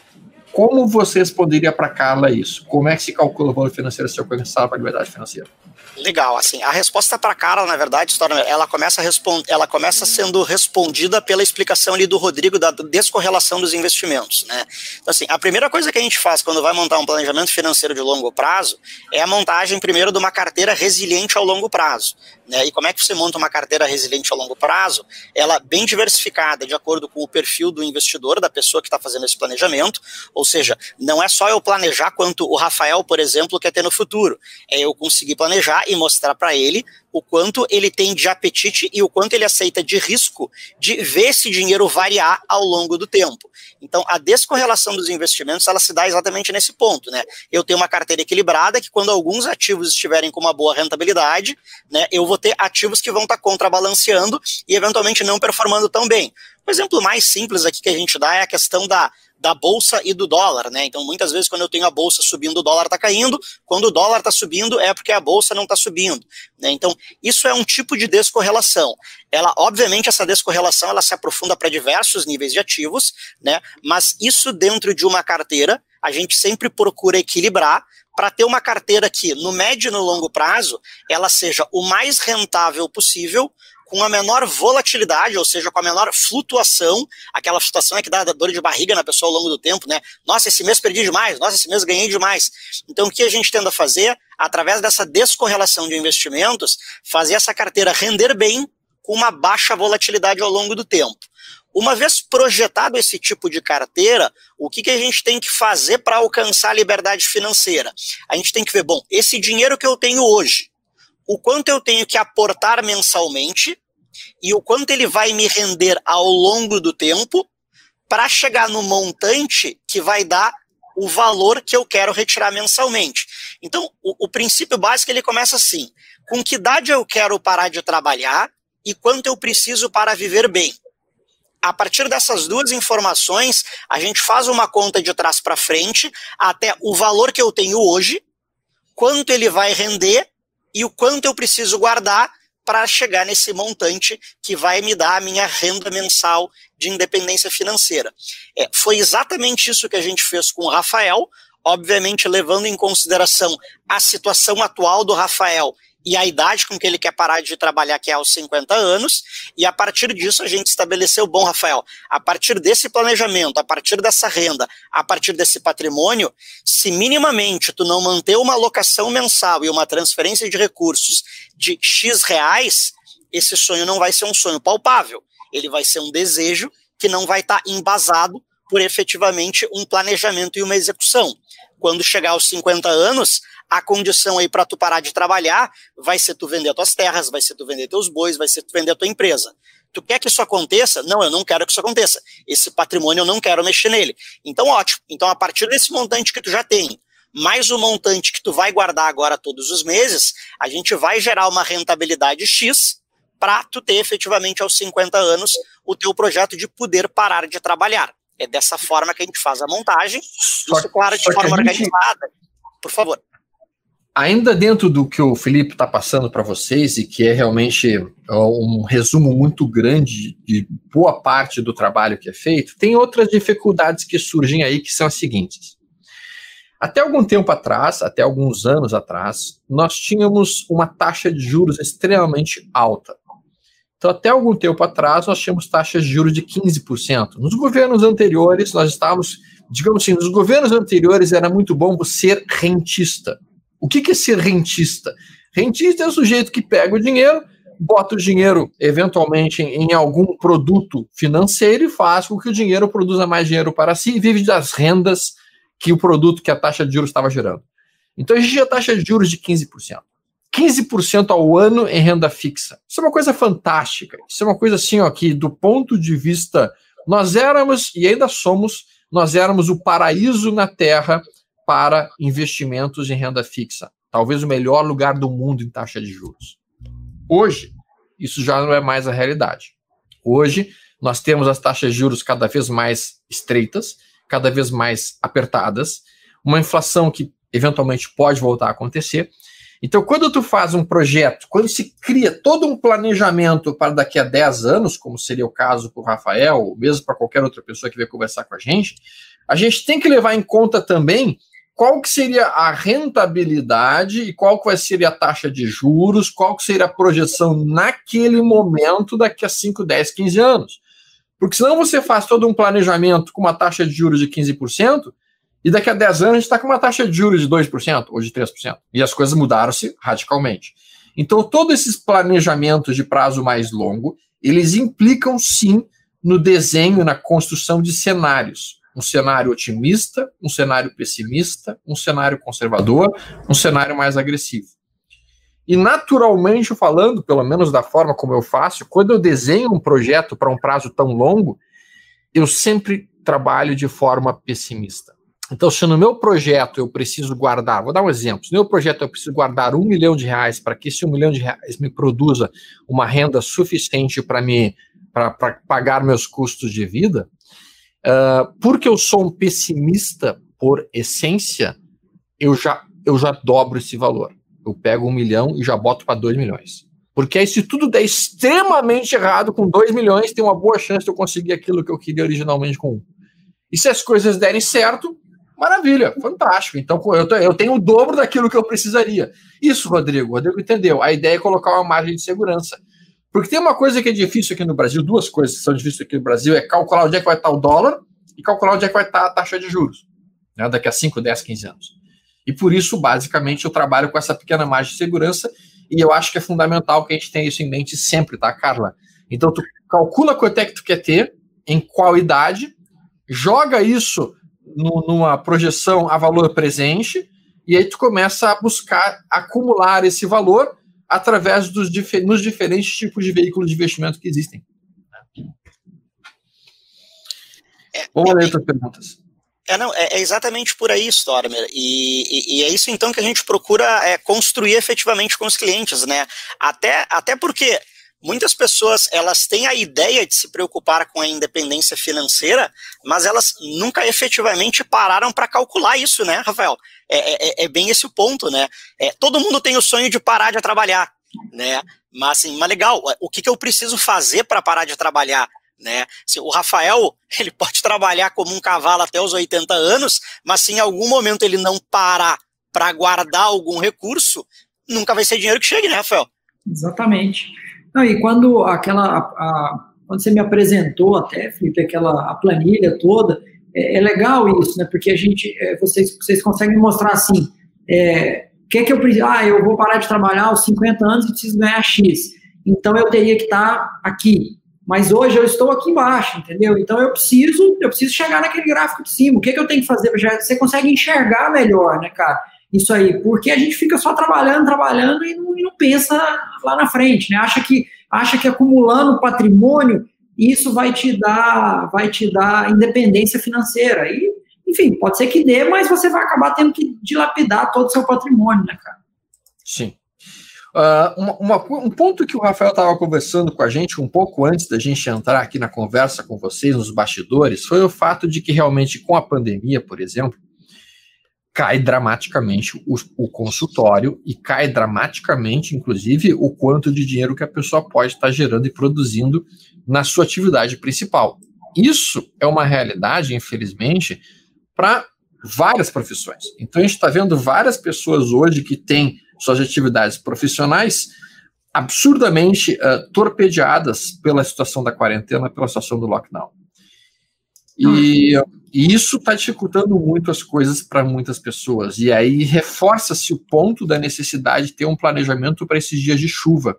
como você responderia para Carla isso? Como é que se calcula o valor financeiro se alcançar para a liberdade financeira? Legal, assim, a resposta para Carla, na verdade, ela começa, ela começa sendo respondida pela explicação ali do Rodrigo da descorrelação dos investimentos, né? Então, assim, a primeira coisa que a gente faz quando vai montar um planejamento financeiro de longo prazo é a montagem primeiro de uma carteira resiliente ao longo prazo. Né? E como é que você monta uma carteira resiliente a longo prazo? Ela bem diversificada, de acordo com o perfil do investidor, da pessoa que está fazendo esse planejamento. Ou seja, não é só eu planejar quanto o Rafael, por exemplo, quer ter no futuro. É eu conseguir planejar e mostrar para ele o quanto ele tem de apetite e o quanto ele aceita de risco de ver esse dinheiro variar ao longo do tempo. Então, a descorrelação dos investimentos, ela se dá exatamente nesse ponto, né? Eu tenho uma carteira equilibrada que quando alguns ativos estiverem com uma boa rentabilidade, né, eu vou ter ativos que vão estar tá contrabalanceando e eventualmente não performando tão bem. O exemplo mais simples aqui que a gente dá é a questão da da bolsa e do dólar, né? Então, muitas vezes, quando eu tenho a bolsa subindo, o dólar está caindo. Quando o dólar está subindo, é porque a bolsa não está subindo. Né? Então, isso é um tipo de descorrelação. Ela, obviamente, essa descorrelação ela se aprofunda para diversos níveis de ativos, né? Mas isso dentro de uma carteira, a gente sempre procura equilibrar para ter uma carteira que, no médio e no longo prazo, ela seja o mais rentável possível, com a menor volatilidade, ou seja, com a menor flutuação, aquela flutuação é que dá dor de barriga na pessoa ao longo do tempo, né? Nossa, esse mês perdi demais, nossa, esse mês ganhei demais. Então, o que a gente tende a fazer, através dessa descorrelação de investimentos, fazer essa carteira render bem com uma baixa volatilidade ao longo do tempo. Uma vez projetado esse tipo de carteira, o que, que a gente tem que fazer para alcançar a liberdade financeira? A gente tem que ver, bom, esse dinheiro que eu tenho hoje, o quanto eu tenho que aportar mensalmente e o quanto ele vai me render ao longo do tempo para chegar no montante que vai dar o valor que eu quero retirar mensalmente. Então, o, o, princípio básico ele começa assim: com que idade eu quero parar de trabalhar e quanto eu preciso para viver bem. A partir dessas duas informações, a gente faz uma conta de trás para frente até o valor que eu tenho hoje, quanto ele vai render e o quanto eu preciso guardar para chegar nesse montante que vai me dar a minha renda mensal de independência financeira. É, foi exatamente isso que a gente fez com o Rafael, obviamente levando em consideração a situação atual do Rafael e a idade com que ele quer parar de trabalhar, que é aos 50 anos, e a partir disso a gente estabeleceu, bom, Rafael, a partir desse planejamento, a partir dessa renda, a partir desse patrimônio, se minimamente tu não manter uma alocação mensal e uma transferência de recursos de X reais, esse sonho não vai ser um sonho palpável, ele vai ser um desejo que não vai estar tá embasado por efetivamente um planejamento e uma execução. Quando chegar aos 50 anos, a condição aí para tu parar de trabalhar vai ser tu vender tuas terras, vai ser tu vender teus bois, vai ser tu vender a tua empresa. Tu quer que isso aconteça? Não, eu não quero que isso aconteça. Esse patrimônio eu não quero mexer nele. Então, ótimo. Então, a partir desse montante que tu já tem, mais o montante que tu vai guardar agora todos os meses, a gente vai gerar uma rentabilidade X para tu ter efetivamente aos 50 anos o teu projeto de poder parar de trabalhar. É dessa forma que a gente faz a montagem, só, isso, claro, de forma gente... organizada. Por favor ainda dentro do que o Felipe está passando para vocês, e que é realmente um resumo muito grande de boa parte do trabalho que é feito, tem outras dificuldades que surgem aí, que são as seguintes. Até algum tempo atrás, até alguns anos atrás, nós tínhamos uma taxa de juros extremamente alta. Então, até algum tempo atrás, nós tínhamos taxas de juros de 15%. Nos governos anteriores, nós estávamos, digamos assim, nos governos anteriores era muito bom ser rentista. O que, que é ser rentista? Rentista é o sujeito que pega o dinheiro, bota o dinheiro eventualmente em, em, algum produto financeiro e faz com que o dinheiro produza mais dinheiro para si e vive das rendas que o produto que a taxa de juros estava gerando. Então a gente tinha taxa de juros de 15%. 15% ao ano em renda fixa. Isso é uma coisa fantástica. Isso é uma coisa assim, ó, que do ponto de vista. Nós éramos, e ainda somos, nós éramos o paraíso na Terra para investimentos em renda fixa. Talvez o melhor lugar do mundo em taxa de juros. Hoje, isso já não é mais a realidade. Hoje, nós temos as taxas de juros cada vez mais estreitas, cada vez mais apertadas, uma inflação que eventualmente pode voltar a acontecer. Então, quando tu faz um projeto, quando se cria todo um planejamento para daqui a 10 anos, como seria o caso para o Rafael, ou mesmo para qualquer outra pessoa que vier conversar com a gente, a gente tem que levar em conta também qual que seria a rentabilidade e qual que seria a taxa de juros, qual que seria a projeção naquele momento daqui a 5, 10, 15 anos. Porque senão você faz todo um planejamento com uma taxa de juros de 15% e daqui a 10 anos a gente está com uma taxa de juros de 2% ou de 3%. E as coisas mudaram-se radicalmente. Então, todos esses planejamentos de prazo mais longo, eles implicam sim no desenho, na construção de cenários um cenário otimista, um cenário pessimista, um cenário conservador, um cenário mais agressivo. E naturalmente falando, pelo menos da forma como eu faço, quando eu desenho um projeto para um prazo tão longo, eu sempre trabalho de forma pessimista. Então, se no meu projeto eu preciso guardar, vou dar um exemplo, se no meu projeto eu preciso guardar um milhão de reais para que esse um milhão de reais me produza uma renda suficiente para me para pagar meus custos de vida, Uh, porque eu sou um pessimista por essência, eu já, eu já dobro esse valor. Eu pego um milhão e já boto para dois milhões. Porque aí, se tudo der extremamente errado com dois milhões, tem uma boa chance de eu conseguir aquilo que eu queria originalmente com um. E se as coisas derem certo, maravilha, fantástico. Então eu, eu tenho o dobro daquilo que eu precisaria. Isso, Rodrigo. Rodrigo entendeu. A ideia é colocar uma margem de segurança. Porque tem uma coisa que é difícil aqui no Brasil, duas coisas que são difíceis aqui no Brasil, é calcular onde é que vai estar o dólar e calcular onde é que vai estar a taxa de juros, né, daqui a 5, 10, 15 anos. E por isso, basicamente, eu trabalho com essa pequena margem de segurança e eu acho que é fundamental que a gente tenha isso em mente sempre, tá, Carla? Então, tu calcula quanto é que tu quer ter, em qual idade, joga isso no, numa projeção a valor presente e aí tu começa a buscar acumular esse valor através dos nos diferentes tipos de veículos de investimento que existem. É, Vamos ler outras perguntas. É, não, é, é, exatamente por aí, Stormer. E, e, e, é isso então que a gente procura é, construir efetivamente com os clientes, né? Até, até porque muitas pessoas elas têm a ideia de se preocupar com a independência financeira, mas elas nunca efetivamente pararam para calcular isso, né, Rafael? É, é, é, é, bem esse o ponto, né? É, todo mundo tem o sonho de parar de trabalhar, né? Mas assim, mas legal, o que, que eu preciso fazer para parar de trabalhar? Né? O Rafael ele pode trabalhar como um cavalo até os 80 anos, mas se em algum momento ele não parar para guardar algum recurso, nunca vai ser dinheiro que chegue, né, Rafael? Exatamente. Não, e quando aquela. A, a, quando você me apresentou até, Felipe, aquela a planilha toda, é, é legal isso, né? Porque a gente, é, vocês, vocês conseguem mostrar assim, é, que é que eu preciso? Ah, eu vou parar de trabalhar aos 50 anos e preciso ganhar X. Então eu teria que estar aqui. Mas hoje eu estou aqui embaixo, entendeu? Então eu preciso, eu preciso chegar naquele gráfico de cima. O que, é que eu tenho que fazer? Você consegue enxergar melhor, né, cara? Isso aí, porque a gente fica só trabalhando, trabalhando e não, e não pensa lá na frente, né? Acha que acha que acumulando patrimônio isso vai te dar, vai te dar independência financeira. E, enfim, pode ser que dê, mas você vai acabar tendo que dilapidar todo o seu patrimônio, né, cara? Sim. Uh, uma, uma, um ponto que o Rafael estava conversando com a gente um pouco antes da gente entrar aqui na conversa com vocês, nos bastidores, foi o fato de que realmente com a pandemia, por exemplo, cai dramaticamente o, o, consultório e cai dramaticamente, inclusive, o quanto de dinheiro que a pessoa pode estar gerando e produzindo na sua atividade principal. Isso é uma realidade, infelizmente, para várias profissões. Então, a gente está vendo várias pessoas hoje que têm suas atividades profissionais absurdamente uh, torpedeadas pela situação da quarentena, pela situação do lockdown. E, e isso está dificultando muito as coisas para muitas pessoas. E aí reforça-se o ponto da necessidade de ter um planejamento para esses dias de chuva.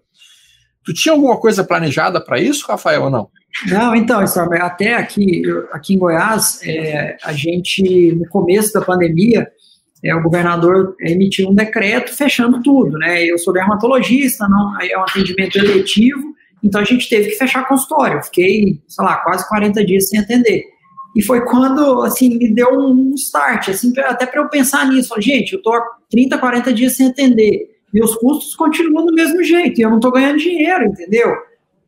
Tu tinha alguma coisa planejada para isso, Rafael, ou não? Não, então, até aqui, aqui em Goiás, é, a gente, no começo da pandemia, é, o governador emitiu um decreto fechando tudo, né? Eu sou dermatologista, não, é um atendimento eletivo, então a gente teve que fechar consultório. Fiquei, sei lá, quase 40 dias sem atender. E foi quando, assim, me deu um start, assim, até para eu pensar nisso. Gente, eu há 30, 40 dias sem atender. Meus custos continuam do mesmo jeito e eu não estou ganhando dinheiro, entendeu?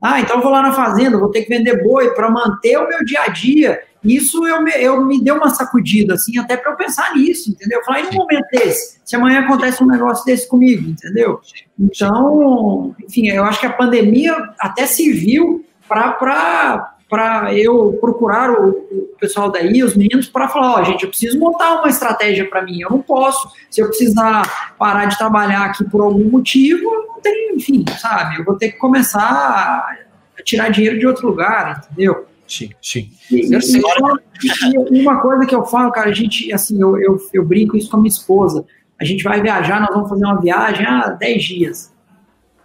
Ah, então eu vou lá na fazenda, vou ter que vender boi para manter o meu dia a dia. Isso eu me, eu me deu uma sacudida, assim, até para eu pensar nisso, entendeu? Falar, e no momento desse? Se amanhã acontece um negócio desse comigo, entendeu? Então, enfim, eu acho que a pandemia até serviu para para eu procurar o, o, pessoal daí, os meninos, para falar, ó, oh, gente, eu preciso montar uma estratégia para mim, eu não posso, se eu precisar parar de trabalhar aqui por algum motivo, não tem, enfim, sabe, eu vou ter que começar a tirar dinheiro de outro lugar, entendeu? Sim, sim. E, e, uma coisa que eu falo, cara, a gente, assim, eu, eu, eu brinco isso com a minha esposa, a gente vai viajar, nós vamos fazer uma viagem há 10 dias,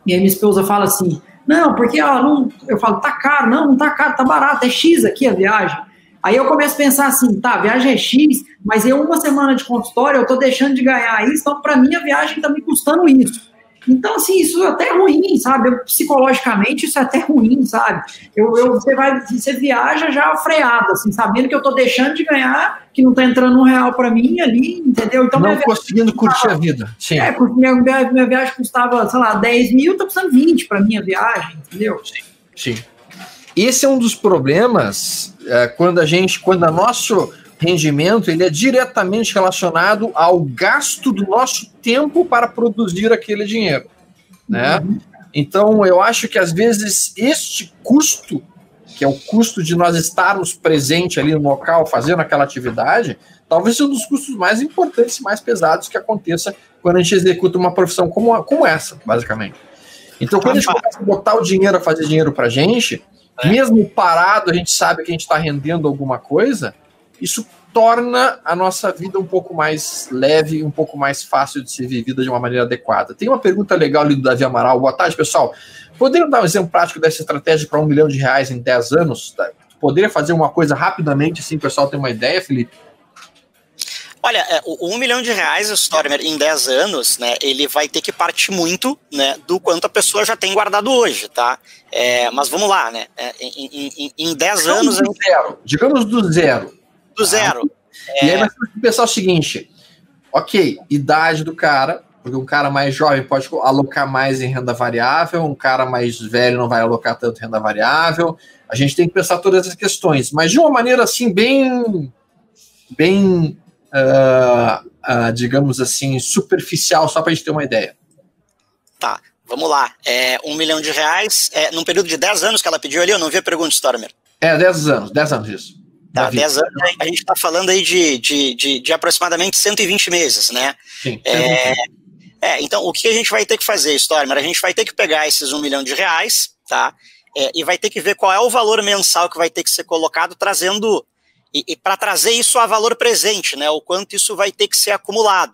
e aí minha esposa fala assim, não, porque ó, não, eu falo, tá caro, não, não tá caro, tá barato, é X aqui a viagem. Aí eu começo a pensar assim, tá, viagem é X, mas eu uma semana de consultório eu tô deixando de ganhar isso, então para mim a viagem tá me custando isso. Então, assim, isso é até ruim, sabe? Eu, psicologicamente, isso é até ruim, sabe? Eu, eu, você, vai, você viaja já freado, assim, sabendo que eu tô deixando de ganhar, que não tá entrando um real para mim ali, entendeu? Então, não conseguindo curtir a vida. Sim. É, porque minha, minha viagem custava, sei lá, 10 mil, tá custando 20 para minha viagem, entendeu? Sim. Sim. Esse é um dos problemas é, quando a gente, quando a nosso rendimento ele é diretamente relacionado ao gasto do nosso tempo para produzir aquele dinheiro, né? Uhum. Então eu acho que às vezes este custo, que é o custo de nós estarmos presente ali no local fazendo aquela atividade, talvez seja um dos custos mais importantes e mais pesados que aconteça quando a gente executa uma profissão como, como essa, basicamente. Então, quando a gente começa a botar o dinheiro a fazer dinheiro para a gente, é. mesmo parado, a gente sabe que a gente está rendendo alguma coisa, isso torna a nossa vida um pouco mais leve, um pouco mais fácil de ser vivida de uma maneira adequada. Tem uma pergunta legal ali do Davi Amaral. Boa tarde, pessoal. Poderia dar um exemplo prático dessa estratégia para um milhão de reais em 10 anos? Poderia fazer uma coisa rapidamente, assim, o pessoal tem uma ideia, Felipe? Olha, é, o um milhão de reais, Stormer, em 10 anos, né, ele vai ter que partir muito, né, do quanto a pessoa já tem guardado hoje, tá? É, mas vamos lá, né, é, em, em, em 10 anos... Do zero, digamos do zero do zero. Ah, e aí nós temos que pensar o seguinte: ok, idade do cara, porque um cara mais jovem pode alocar mais em renda variável, um cara mais velho não vai alocar tanto em renda variável. A gente tem que pensar todas essas questões, mas de uma maneira assim, bem. bem. Uh, uh, digamos assim, superficial, só para a gente ter uma ideia. Tá, vamos lá. É, um milhão de reais, é, num período de 10 anos que ela pediu ali, eu não vi a pergunta, Stormer. É, 10 anos, 10 anos isso. Tá, 10 anos, a gente está falando aí de, de, de, de, aproximadamente 120 meses, né? Sim. É, É, então o que a gente vai ter que fazer, Stormer? A gente vai ter que pegar esses um milhão de reais, tá? É, e vai ter que ver qual é o valor mensal que vai ter que ser colocado, trazendo e, e para trazer isso a valor presente, né? O quanto isso vai ter que ser acumulado.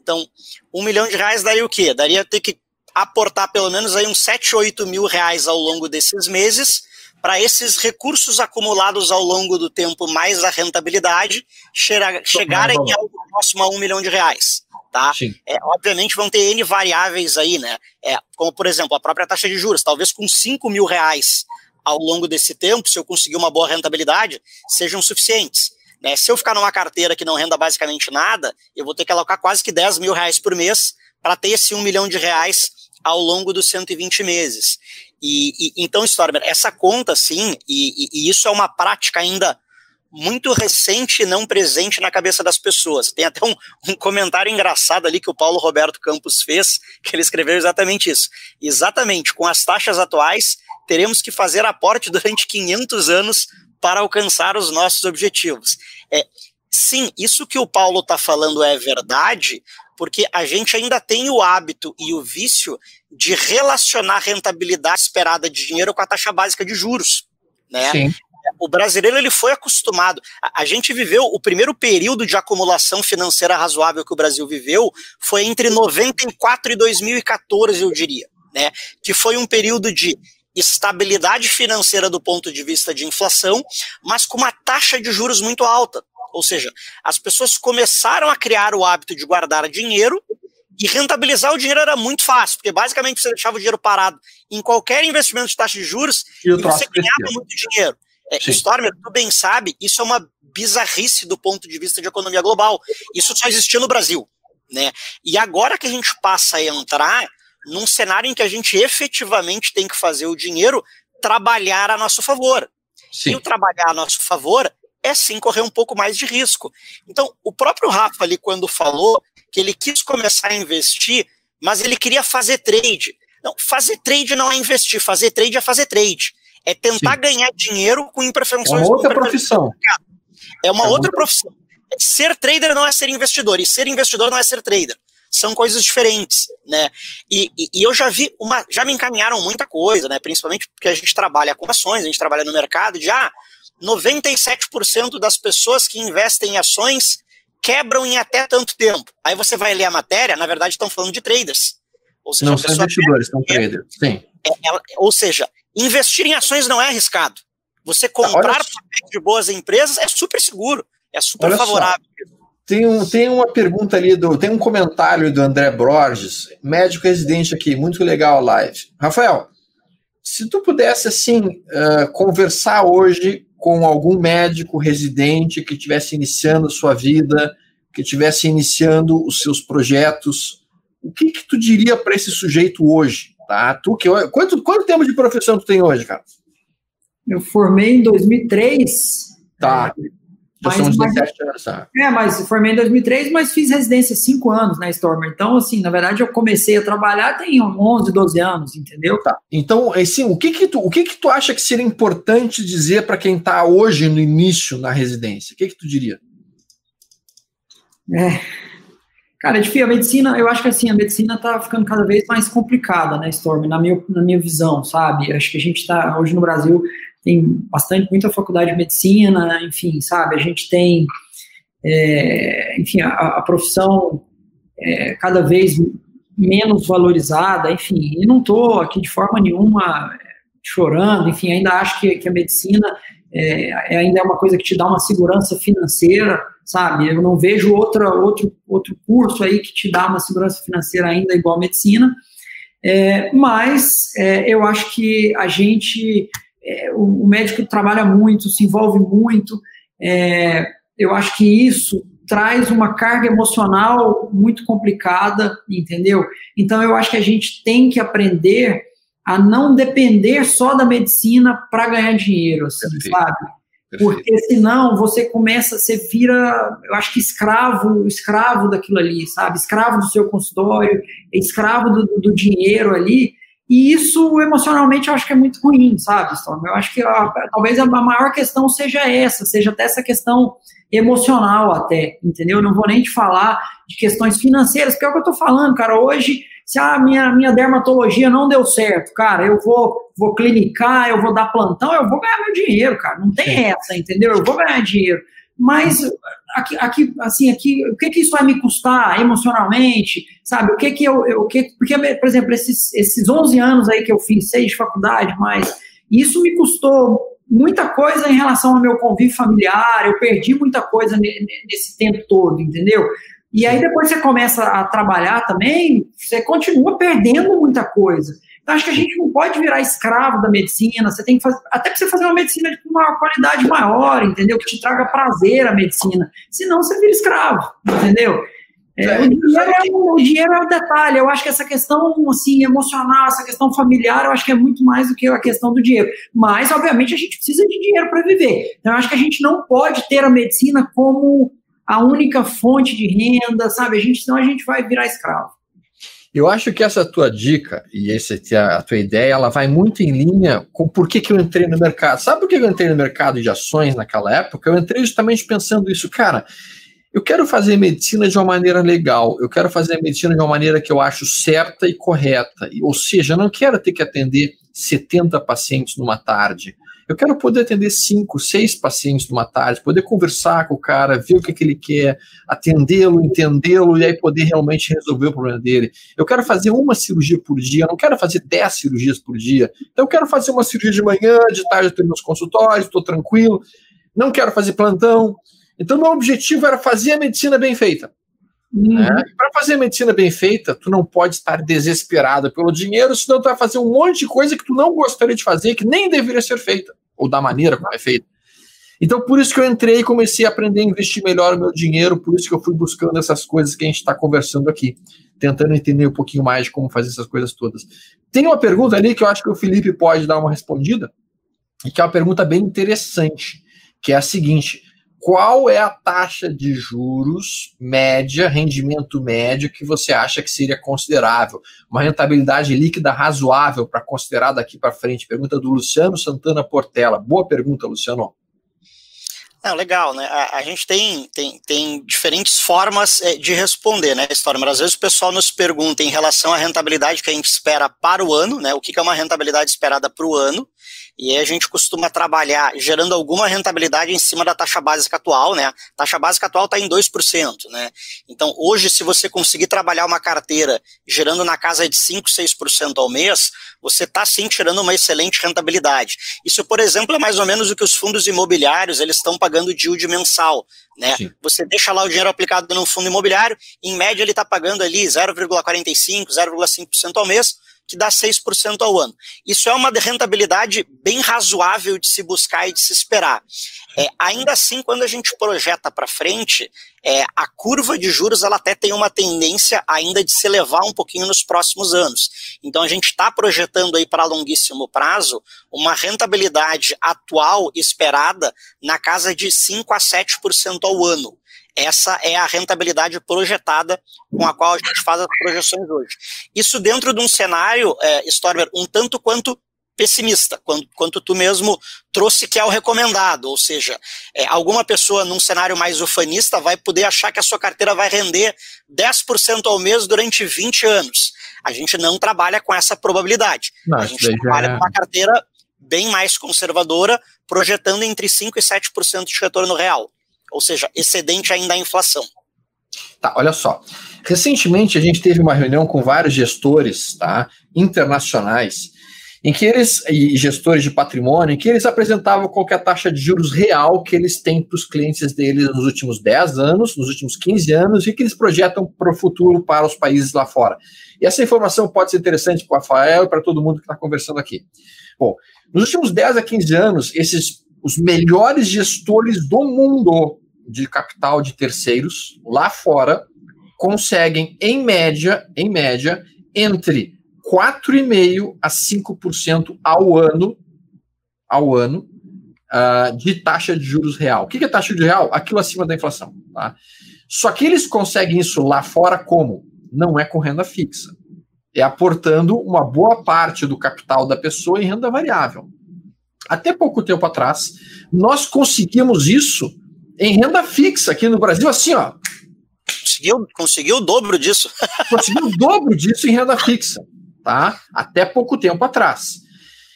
Então, um milhão de reais daria o quê? Daria ter que aportar pelo menos aí uns 7, 8 mil reais ao longo desses meses para esses recursos acumulados ao longo do tempo mais a rentabilidade chegarem algo próximo a um milhão de reais. Tá? É, obviamente vão ter N variáveis aí, né? É, como, por exemplo, a própria taxa de juros. Talvez com 5 mil reais ao longo desse tempo, se eu conseguir uma boa rentabilidade, sejam suficientes. Né? Se eu ficar numa carteira que não renda basicamente nada, eu vou ter que alocar quase que 10 mil reais por mês para ter esse 1 milhão de reais ao longo dos 120 meses. E, e então, Stormer, essa conta, sim, e, e, isso é uma prática ainda muito recente e não presente na cabeça das pessoas. Tem até um, um, comentário engraçado ali que o Paulo Roberto Campos fez, que ele escreveu exatamente isso. Exatamente, com as taxas atuais, teremos que fazer aporte durante 500 anos para alcançar os nossos objetivos. É, sim, isso que o Paulo está falando é verdade, porque a gente ainda tem o hábito e o vício de relacionar a rentabilidade esperada de dinheiro com a taxa básica de juros, né? Sim. O brasileiro ele foi acostumado. A, a, gente viveu o primeiro período de acumulação financeira razoável que o Brasil viveu foi entre 94 e 2014, eu diria, né? Que foi um período de estabilidade financeira do ponto de vista de inflação, mas com uma taxa de juros muito alta. Ou seja, as pessoas começaram a criar o hábito de guardar dinheiro e rentabilizar o dinheiro era muito fácil, porque basicamente você deixava o dinheiro parado em qualquer investimento de taxa de juros e, e você ganhava muito dinheiro. É, Stormer, tu bem sabe, isso é uma bizarrice do ponto de vista de economia global. Isso só existia no Brasil. Né? E agora que a gente passa a entrar num cenário em que a gente efetivamente tem que fazer o dinheiro trabalhar a nosso favor. Sim. E o trabalhar a nosso favor é sim correr um pouco mais de risco. Então, o próprio Rafa ali, quando falou que ele quis começar a investir, mas ele queria fazer trade. Não, fazer trade não é investir, fazer trade é fazer trade. É tentar sim. ganhar dinheiro com imperfeições. É uma outra profissão. É uma é outra profissão. Ser trader não é ser investidor, e ser investidor não é ser trader. São coisas diferentes, né? E, e, e eu já vi uma. Já me encaminharam muita coisa, né? Principalmente porque a gente trabalha com ações, a gente trabalha no mercado, de ah, 97% das pessoas que investem em ações quebram em até tanto tempo. Aí você vai ler a matéria, na verdade estão falando de traders. Ou seja, não são investidores, são traders. Sim. É, é, ou seja, investir em ações não é arriscado. Você comprar de boas empresas é super seguro, é super Olha favorável. Só. Tem, um, tem uma pergunta ali, do, tem um comentário do André Borges, médico residente aqui, muito legal a live. Rafael, se tu pudesse, assim, uh, conversar hoje com algum médico residente que estivesse iniciando sua vida, que estivesse iniciando os seus projetos, o que, que tu diria para esse sujeito hoje? Tá? Tu que, quanto, quanto tempo de profissão tu tem hoje, cara? Eu formei em 2003. Tá. É, já são 17 anos. Tá? É, mas formei em 2003, mas fiz residência 5 anos na Stormer. Então, assim, na verdade, eu comecei a trabalhar tem 11, 12 anos, entendeu? Tá. Então, assim, o que que tu, o que que tu acha que seria importante dizer para quem está hoje no início na residência? O que que tu diria? É, Cara, enfim, a medicina, eu acho que assim, a medicina está ficando cada vez mais complicada, né, Storm, na minha, na minha visão, sabe? Acho que a gente está, hoje no Brasil, tem bastante, muita faculdade de medicina, enfim, sabe? A gente tem, é, enfim, a, a profissão é, cada vez menos valorizada, enfim, e não estou aqui de forma nenhuma é, chorando, enfim, ainda acho que, que a medicina é, é, ainda é uma coisa que te dá uma segurança financeira, sabe? Eu não vejo outra, outro, outro curso aí que te dá uma segurança financeira ainda igual a medicina, é, mas é, eu acho que a gente é, o, médico trabalha muito, se envolve muito. É, eu acho que isso traz uma carga emocional muito complicada, entendeu? Então eu acho que a gente tem que aprender a não depender só da medicina para ganhar dinheiro, assim, Perfeito. sabe? Perfeito. Porque senão você começa, você vira, eu acho que escravo, escravo daquilo ali, sabe? Escravo do seu consultório, escravo do, do dinheiro ali, e isso, emocionalmente, eu acho que é muito ruim, sabe, Storm? Eu acho que a, talvez a maior questão seja essa, seja até essa questão emocional até, entendeu? Não vou nem te falar de questões financeiras, porque é o que eu tô falando, cara. Hoje, se a minha, minha dermatologia não deu certo, cara, eu vou, vou clinicar, eu vou dar plantão, eu vou ganhar meu dinheiro, cara. Não tem essa, entendeu? Eu vou ganhar dinheiro. Mas aqui, aqui, assim, aqui, o que que isso vai me custar emocionalmente, sabe? O que que eu, eu que, porque, por exemplo, esses, esses 11 anos aí que eu fiz, seis de faculdade, mas isso me custou muita coisa em relação ao meu convívio familiar, eu perdi muita coisa nesse tempo todo, entendeu? E aí depois você começa a trabalhar também, você continua perdendo muita coisa. Então acho que a gente não pode virar escravo da medicina, você tem que fazer, até para você fazer uma medicina com uma qualidade maior, entendeu? Que te traga prazer a medicina. Senão você vira escravo, entendeu? É, o, dinheiro é, o, dinheiro é o detalhe. Eu acho que essa questão assim, emocional, essa questão familiar, eu acho que é muito mais do que a questão do dinheiro. Mas, obviamente, a gente precisa de dinheiro para viver. Então, eu acho que a gente não pode ter a medicina como a única fonte de renda, sabe? A gente, senão a gente vai virar escravo. Eu acho que essa tua dica e essa a tua ideia, ela vai muito em linha com por que, que eu entrei no mercado. Sabe por que eu entrei no mercado de ações naquela época? Eu entrei justamente pensando isso, cara eu quero fazer medicina de uma maneira legal, eu quero fazer medicina de uma maneira que eu acho certa e correta. Ou seja, eu não quero ter que atender 70 pacientes numa tarde. Eu quero poder atender 5, 6 pacientes numa tarde, poder conversar com o cara, ver o que, que ele quer, atendê-lo, entendê-lo e aí poder realmente resolver o problema dele. Eu quero fazer uma cirurgia por dia, eu não quero fazer 10 cirurgias por dia. Então eu quero fazer uma cirurgia de manhã, de tarde eu tenho meus consultórios, estou tranquilo. Não quero fazer plantão, então, meu objetivo era fazer a medicina bem feita. Uhum. Né? Para fazer medicina bem feita, tu não pode estar desesperado pelo dinheiro, senão tu vai fazer um monte de coisa que tu não gostaria de fazer, que nem deveria ser feita, ou da maneira como é feita. Então, por isso que eu entrei e comecei a aprender a investir melhor o meu dinheiro, por isso que eu fui buscando essas coisas que a gente está conversando aqui, tentando entender um pouquinho mais de como fazer essas coisas todas. Tem uma pergunta ali que eu acho que o Felipe pode dar uma respondida, e que é uma pergunta bem interessante, que é a seguinte: qual é a taxa de juros média, rendimento médio, que você acha que seria considerável? Uma rentabilidade líquida razoável para considerar daqui para frente? Pergunta do Luciano Santana Portela. Boa pergunta, Luciano. Não, legal, né? A, a, gente tem, tem, tem diferentes formas é, de responder, né, História? Mas às vezes o pessoal nos pergunta em relação à rentabilidade que a gente espera para o ano, né? O que, que é uma rentabilidade esperada para o ano? E aí a gente costuma trabalhar gerando alguma rentabilidade em cima da taxa básica atual, né? A taxa básica atual está em 2%, né? Então, hoje, se você conseguir trabalhar uma carteira gerando na casa de 5, 6% ao mês, você está sim tirando uma excelente rentabilidade. Isso, por exemplo, é mais ou menos o que os fundos imobiliários eles estão pagando de yield mensal. Né? Você deixa lá o dinheiro aplicado no fundo imobiliário, em média ele está pagando ali 0,45%, 0,5% ao mês que dá 6% ao ano. Isso é uma rentabilidade bem razoável de se buscar e de se esperar. É, ainda assim, quando a gente projeta para frente, é, a curva de juros ela até tem uma tendência ainda de se elevar um pouquinho nos próximos anos. Então a gente está projetando aí para longuíssimo prazo uma rentabilidade atual esperada na casa de 5 a 7% ao ano. Essa é a rentabilidade projetada com a qual a gente faz as projeções hoje. Isso dentro de um cenário, é, Stormer, um tanto quanto pessimista, quanto, quanto tu mesmo trouxe que é o recomendado, ou seja, é, alguma pessoa num cenário mais ufanista vai poder achar que a sua carteira vai render 10% ao mês durante 20 anos. A gente não trabalha com essa probabilidade. a gente trabalha é... com uma carteira bem mais conservadora, projetando entre 5% e 7% de retorno real ou seja, excedente ainda à inflação. Tá, olha só. Recentemente a gente teve uma reunião com vários gestores tá, internacionais, em que eles, e gestores de patrimônio, em que eles apresentavam qual é a taxa de juros real que eles têm para os clientes deles nos últimos 10 anos, nos últimos 15 anos, e que eles projetam para o futuro para os países lá fora. E essa informação pode ser interessante para o Rafael e para todo mundo que está conversando aqui. Bom, nos últimos 10 a 15 anos, esses os melhores gestores do mundo de capital de terceiros lá fora conseguem, em média, em média, entre 4,5% a 5% ao ano, ao ano uh, de taxa de juros real. O que é taxa de real? Aquilo acima da inflação. Tá? Só que eles conseguem isso lá fora como? Não é com renda fixa. É aportando uma boa parte do capital da pessoa em renda variável. Até pouco tempo atrás, nós conseguimos isso em renda fixa aqui no Brasil, assim, ó. Conseguiu, conseguiu o dobro disso. conseguiu o dobro disso em renda fixa, tá? Até pouco tempo atrás.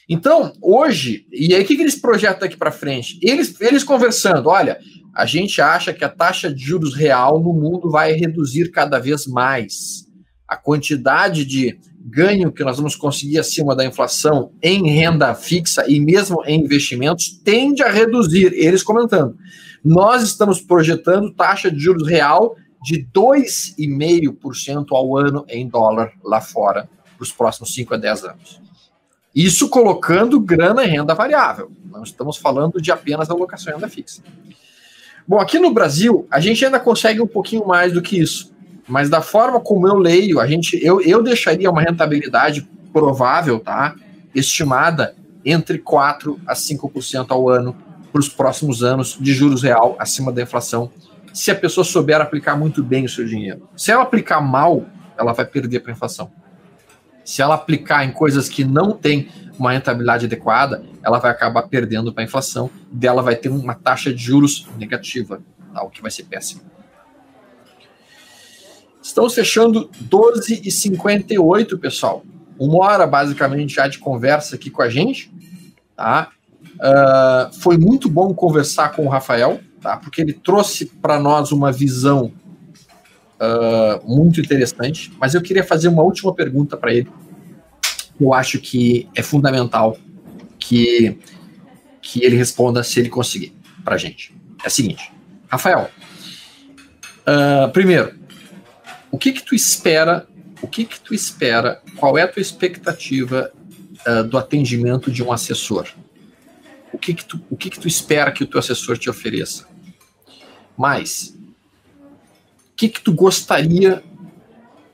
Então, hoje, e aí o que, que eles projetam daqui para frente? Eles, eles conversando, olha, a gente acha que a taxa de juros real no mundo vai reduzir cada vez mais. A quantidade de ganho que nós vamos conseguir acima da inflação em renda fixa e mesmo em investimentos tende a reduzir. Eles comentando. Nós estamos projetando taxa de juros real de 2,5% ao ano em dólar lá fora para os próximos 5 a 10 anos. Isso colocando grana em renda variável. Não estamos falando de apenas alocação em renda fixa. Bom, aqui no Brasil, a gente ainda consegue um pouquinho mais do que isso. Mas da forma como eu leio, a gente, eu, eu deixaria uma rentabilidade provável, tá? Estimada entre 4 a 5% ao ano para os próximos anos de juros real acima da inflação, se a pessoa souber aplicar muito bem o seu dinheiro. Se ela aplicar mal, ela vai perder para a inflação. Se ela aplicar em coisas que não têm uma rentabilidade adequada, ela vai acabar perdendo para a inflação, dela vai ter uma taxa de juros negativa, tá? o que vai ser péssimo. Estamos fechando 12 e 58 pessoal. Uma hora basicamente já de conversa aqui com a gente, tá? Uh, foi muito bom conversar com o Rafael, tá? Porque ele trouxe para nós uma visão uh, muito interessante. Mas eu queria fazer uma última pergunta para ele. Eu acho que é fundamental que, que ele responda se ele conseguir para a gente. É o seguinte, Rafael. Uh, primeiro, o que que tu espera? O que que tu espera? Qual é a tua expectativa do atendimento de um assessor? O que que tu, o que que tu espera que o teu assessor te ofereça? Mais, o que que tu gostaria?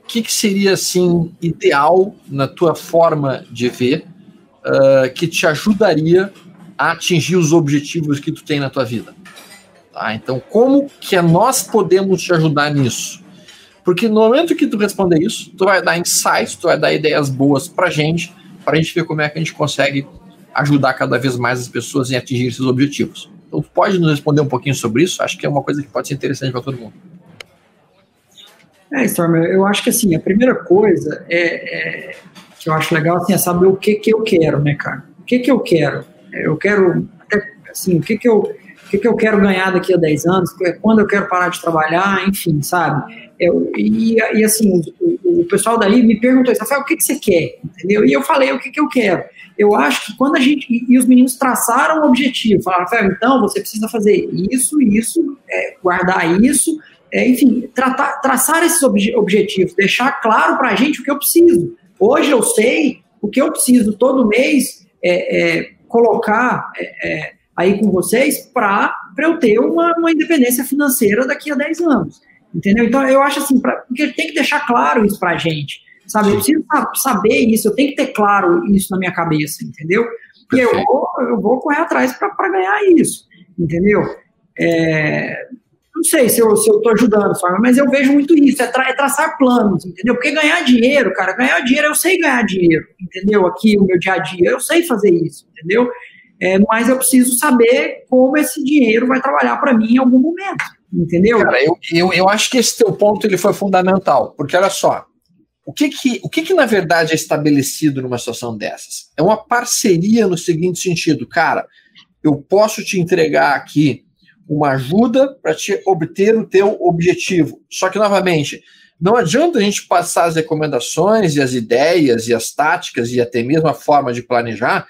O que que seria assim ideal na tua forma de ver uh, que te ajudaria a atingir os objetivos que tu tem na tua vida? Tá? Então, como que nós podemos te ajudar nisso? Porque no momento que tu responder isso, tu vai dar insights, tu vai dar ideias boas pra gente, para a gente ver como é que a gente consegue ajudar cada vez mais as pessoas em atingir esses objetivos. Então, pode nos responder um pouquinho sobre isso? Acho que é uma coisa que pode ser interessante para todo mundo. É, Stormer, eu acho que assim, a primeira coisa é, é, que eu acho legal assim, é saber o que que eu quero, né, cara? O que que eu quero? Eu quero, assim, o que que eu, o que que eu quero ganhar daqui a 10 anos? Quando eu quero parar de trabalhar, enfim, sabe? Eu, e, e, assim, o, o, pessoal daí me perguntou Rafael, o que, que você quer? Entendeu? E eu falei o que, que eu quero. Eu acho que quando a gente. E os meninos traçaram o objetivo, falaram, Rafael, então você precisa fazer isso, isso, é, guardar isso, é, enfim, tratar, traçar esses obje, objetivos, deixar claro para a gente o que eu preciso. Hoje eu sei o que eu preciso todo mês é, é colocar é, é, aí com vocês para eu ter uma, uma independência financeira daqui a 10 anos. Entendeu? Então, eu acho assim, pra, porque tem que deixar claro isso pra gente, sabe? Eu preciso saber isso, eu tenho que ter claro isso na minha cabeça, entendeu? E eu vou, eu vou correr atrás para ganhar isso, entendeu? É, não sei se eu estou ajudando, mas eu vejo muito isso, é, tra é, traçar planos, entendeu? Porque ganhar dinheiro, cara, ganhar dinheiro, eu sei ganhar dinheiro, entendeu? Aqui, o meu dia a dia, eu sei fazer isso, entendeu? É, mas eu preciso saber como esse dinheiro vai trabalhar para mim em algum momento. Entendeu? Cara, eu, eu, eu acho que esse teu ponto ele foi fundamental, porque olha só, o que que, o que que na verdade é estabelecido numa situação dessas? É uma parceria no seguinte sentido, cara, eu posso te entregar aqui uma ajuda para te obter o teu objetivo. Só que, novamente, não adianta a gente passar as recomendações e as ideias e as táticas e até mesmo a forma de planejar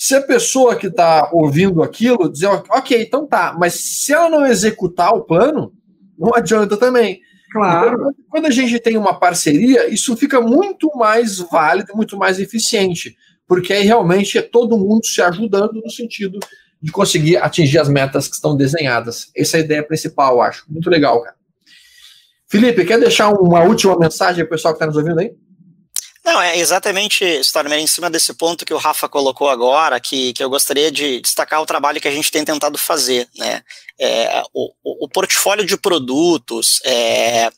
se a pessoa que está ouvindo aquilo dizer, ok, então tá, mas se ela não executar o plano, não adianta também. Claro. Então, quando a gente tem uma parceria, isso fica muito mais válido, muito mais eficiente, porque aí realmente é todo mundo se ajudando no sentido de conseguir atingir as metas que estão desenhadas. Essa é a ideia principal, acho. Muito legal, cara. Felipe, quer deixar uma última mensagem para o pessoal que está nos ouvindo aí? Não, é exatamente, Stormer, em cima desse ponto que o Rafa colocou agora, que, que eu gostaria de destacar o trabalho que a gente tem tentado fazer, né? É, o, o, portfólio de produtos, é,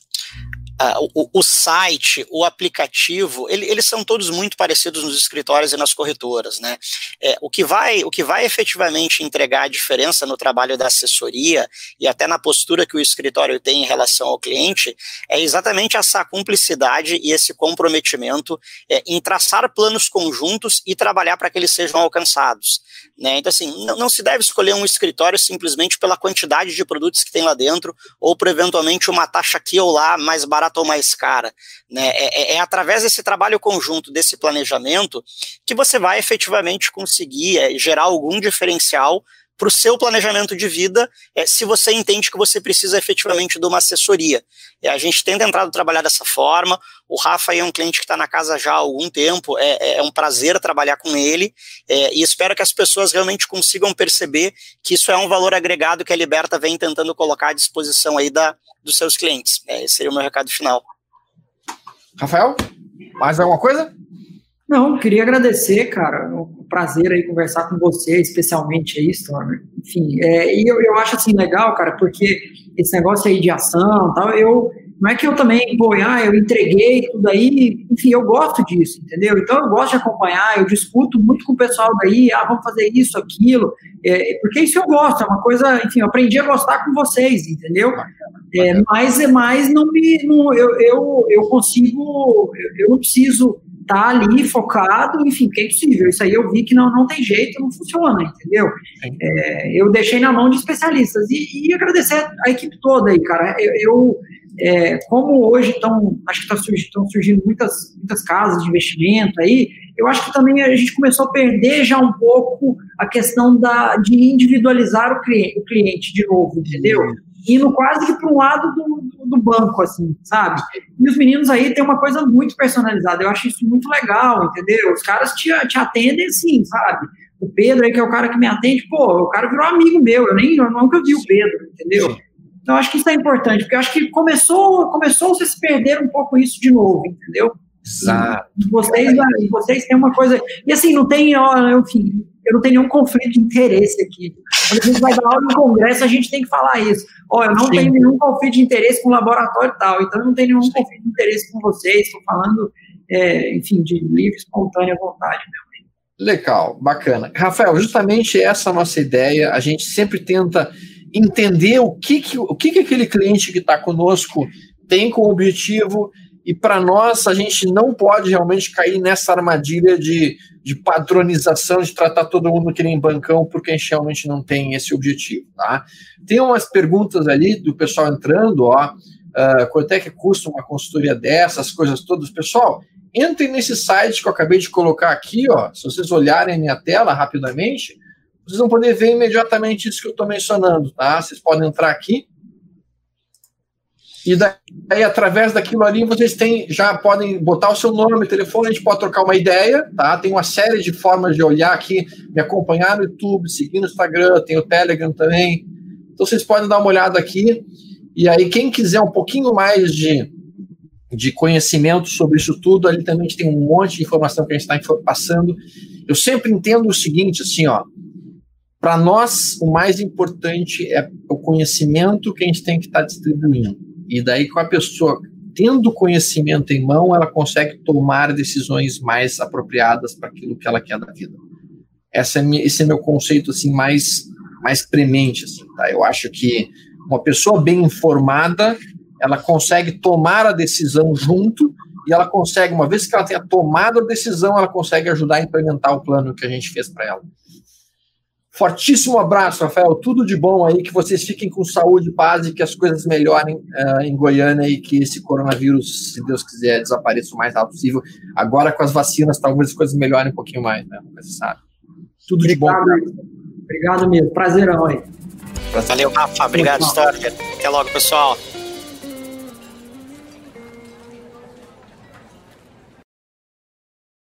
Uh, o, o, site, o aplicativo, ele, eles são todos muito parecidos nos escritórios e nas corretoras, né? É, o, que vai, o que vai efetivamente entregar a diferença no trabalho da assessoria e até na postura que o escritório tem em relação ao cliente é exatamente essa cumplicidade e esse comprometimento é, em traçar planos conjuntos e trabalhar para que eles sejam alcançados. Né? Então, assim, não, não se deve escolher um escritório simplesmente pela quantidade de produtos que tem lá dentro ou por eventualmente uma taxa aqui ou lá mais barata ou mais cara. Né? É, é, é através desse trabalho conjunto, desse planejamento, que você vai efetivamente conseguir é, gerar algum diferencial para o seu planejamento de vida, é, se você entende que você precisa efetivamente de uma assessoria. É, a gente tem tentado trabalhar dessa forma. O Rafa é um cliente que está na casa já há algum tempo, é, é, é um prazer trabalhar com ele é, e espero que as pessoas realmente consigam perceber que isso é um valor agregado que a Liberta vem tentando colocar à disposição aí da, dos seus clientes. Esse seria o meu recado final. Rafael, mais alguma coisa? Não, queria agradecer, cara. Um prazer aí conversar com você, especialmente aí, Stormer. Enfim, é, e eu, eu acho assim legal, cara, porque esse negócio aí de ação tal, eu. Não é que eu também, pô, ah, eu entreguei tudo aí, enfim, eu gosto disso, entendeu? Então eu gosto de acompanhar, eu discuto muito com o pessoal daí, ah, vamos fazer isso, aquilo, é, porque isso eu gosto, é uma coisa, enfim, eu aprendi a gostar com vocês, entendeu? É, mas, mas não me, não, eu, eu, eu consigo, eu, eu não preciso tá ali focado, enfim, que é impossível. Isso aí eu vi que não, não tem jeito, não funciona, entendeu? É, eu deixei na mão de especialistas. E, e agradecer a equipe toda aí, cara. Eu, eu é, como hoje estão, acho que tá estão surgindo muitas, muitas casas de investimento aí, eu acho que também a gente começou a perder já um pouco a questão da, de individualizar o cliente, o cliente de novo, entendeu? Indo quase que para um lado do, do, banco, assim, sabe? E os meninos aí têm uma coisa muito personalizada, eu acho isso muito legal, entendeu? Os caras te, te atendem assim, sabe? O Pedro aí, que é o cara que me atende, pô, o cara virou amigo meu, eu nem eu nunca vi o Pedro, entendeu? Então, acho que isso é importante, porque eu acho que começou, começou a se perder um pouco isso de novo, entendeu? Exato. Vocês, vocês têm uma coisa. E assim, não tem, ó, enfim, eu não tenho nenhum conflito de interesse aqui. Quando a gente vai dar aula no congresso, a gente tem que falar isso. Ó, eu não Sim. tenho nenhum conflito de interesse com o laboratório e tal, então eu não tenho nenhum Sim. conflito de interesse com vocês, estou falando, é, enfim, de livre, espontânea vontade meu. Legal, bacana. Rafael, justamente essa é a nossa ideia, a gente sempre tenta entender o que, que, o que, que aquele cliente que está conosco tem como objetivo e para nós, a gente não pode realmente cair nessa armadilha de, de padronização, de tratar todo mundo que nem bancão, porque a gente realmente não tem esse objetivo. Tá? Tem umas perguntas ali do pessoal entrando, ó. Uh, quanto é que custa uma consultoria dessas, coisas todas. Pessoal, entrem nesse site que eu acabei de colocar aqui, ó. Se vocês olharem a minha tela rapidamente, vocês vão poder ver imediatamente isso que eu estou mencionando, tá? Vocês podem entrar aqui e daí, através daquilo ali, vocês têm, já podem botar o seu nome, telefone, a gente pode trocar uma ideia, tá? Tem uma série de formas de olhar aqui, me acompanhar no YouTube, seguir no Instagram, tem o Telegram também. Então vocês podem dar uma olhada aqui. E aí, quem quiser um pouquinho mais de, de conhecimento sobre isso tudo, ali também tem um monte de informação que a gente está passando. Eu sempre entendo o seguinte, assim, ó. Para nós, o mais importante é o conhecimento que a gente tem que estar tá distribuindo e daí, com a pessoa tendo conhecimento em mão, ela consegue tomar decisões mais apropriadas para aquilo que ela quer da vida. Essa é minha, esse é meu conceito assim mais mais premente assim, tá? Eu acho que uma pessoa bem informada, ela consegue tomar a decisão junto e ela consegue, uma vez que ela tenha tomado a decisão, ela consegue ajudar a implementar o plano que a gente fez para ela. Fortíssimo abraço, Rafael. Tudo de bom aí, que vocês fiquem com saúde, paz e que as coisas melhorem uh, em Goiânia e que esse coronavírus, se Deus quiser, desapareça o mais rápido possível. Agora com as vacinas, talvez as coisas melhorem um pouquinho mais, né? Se sabe. Tudo Obrigado, de bom. Obrigado mesmo. Prazerão aí. Valeu, Rafa. Obrigado, História. Até logo, pessoal.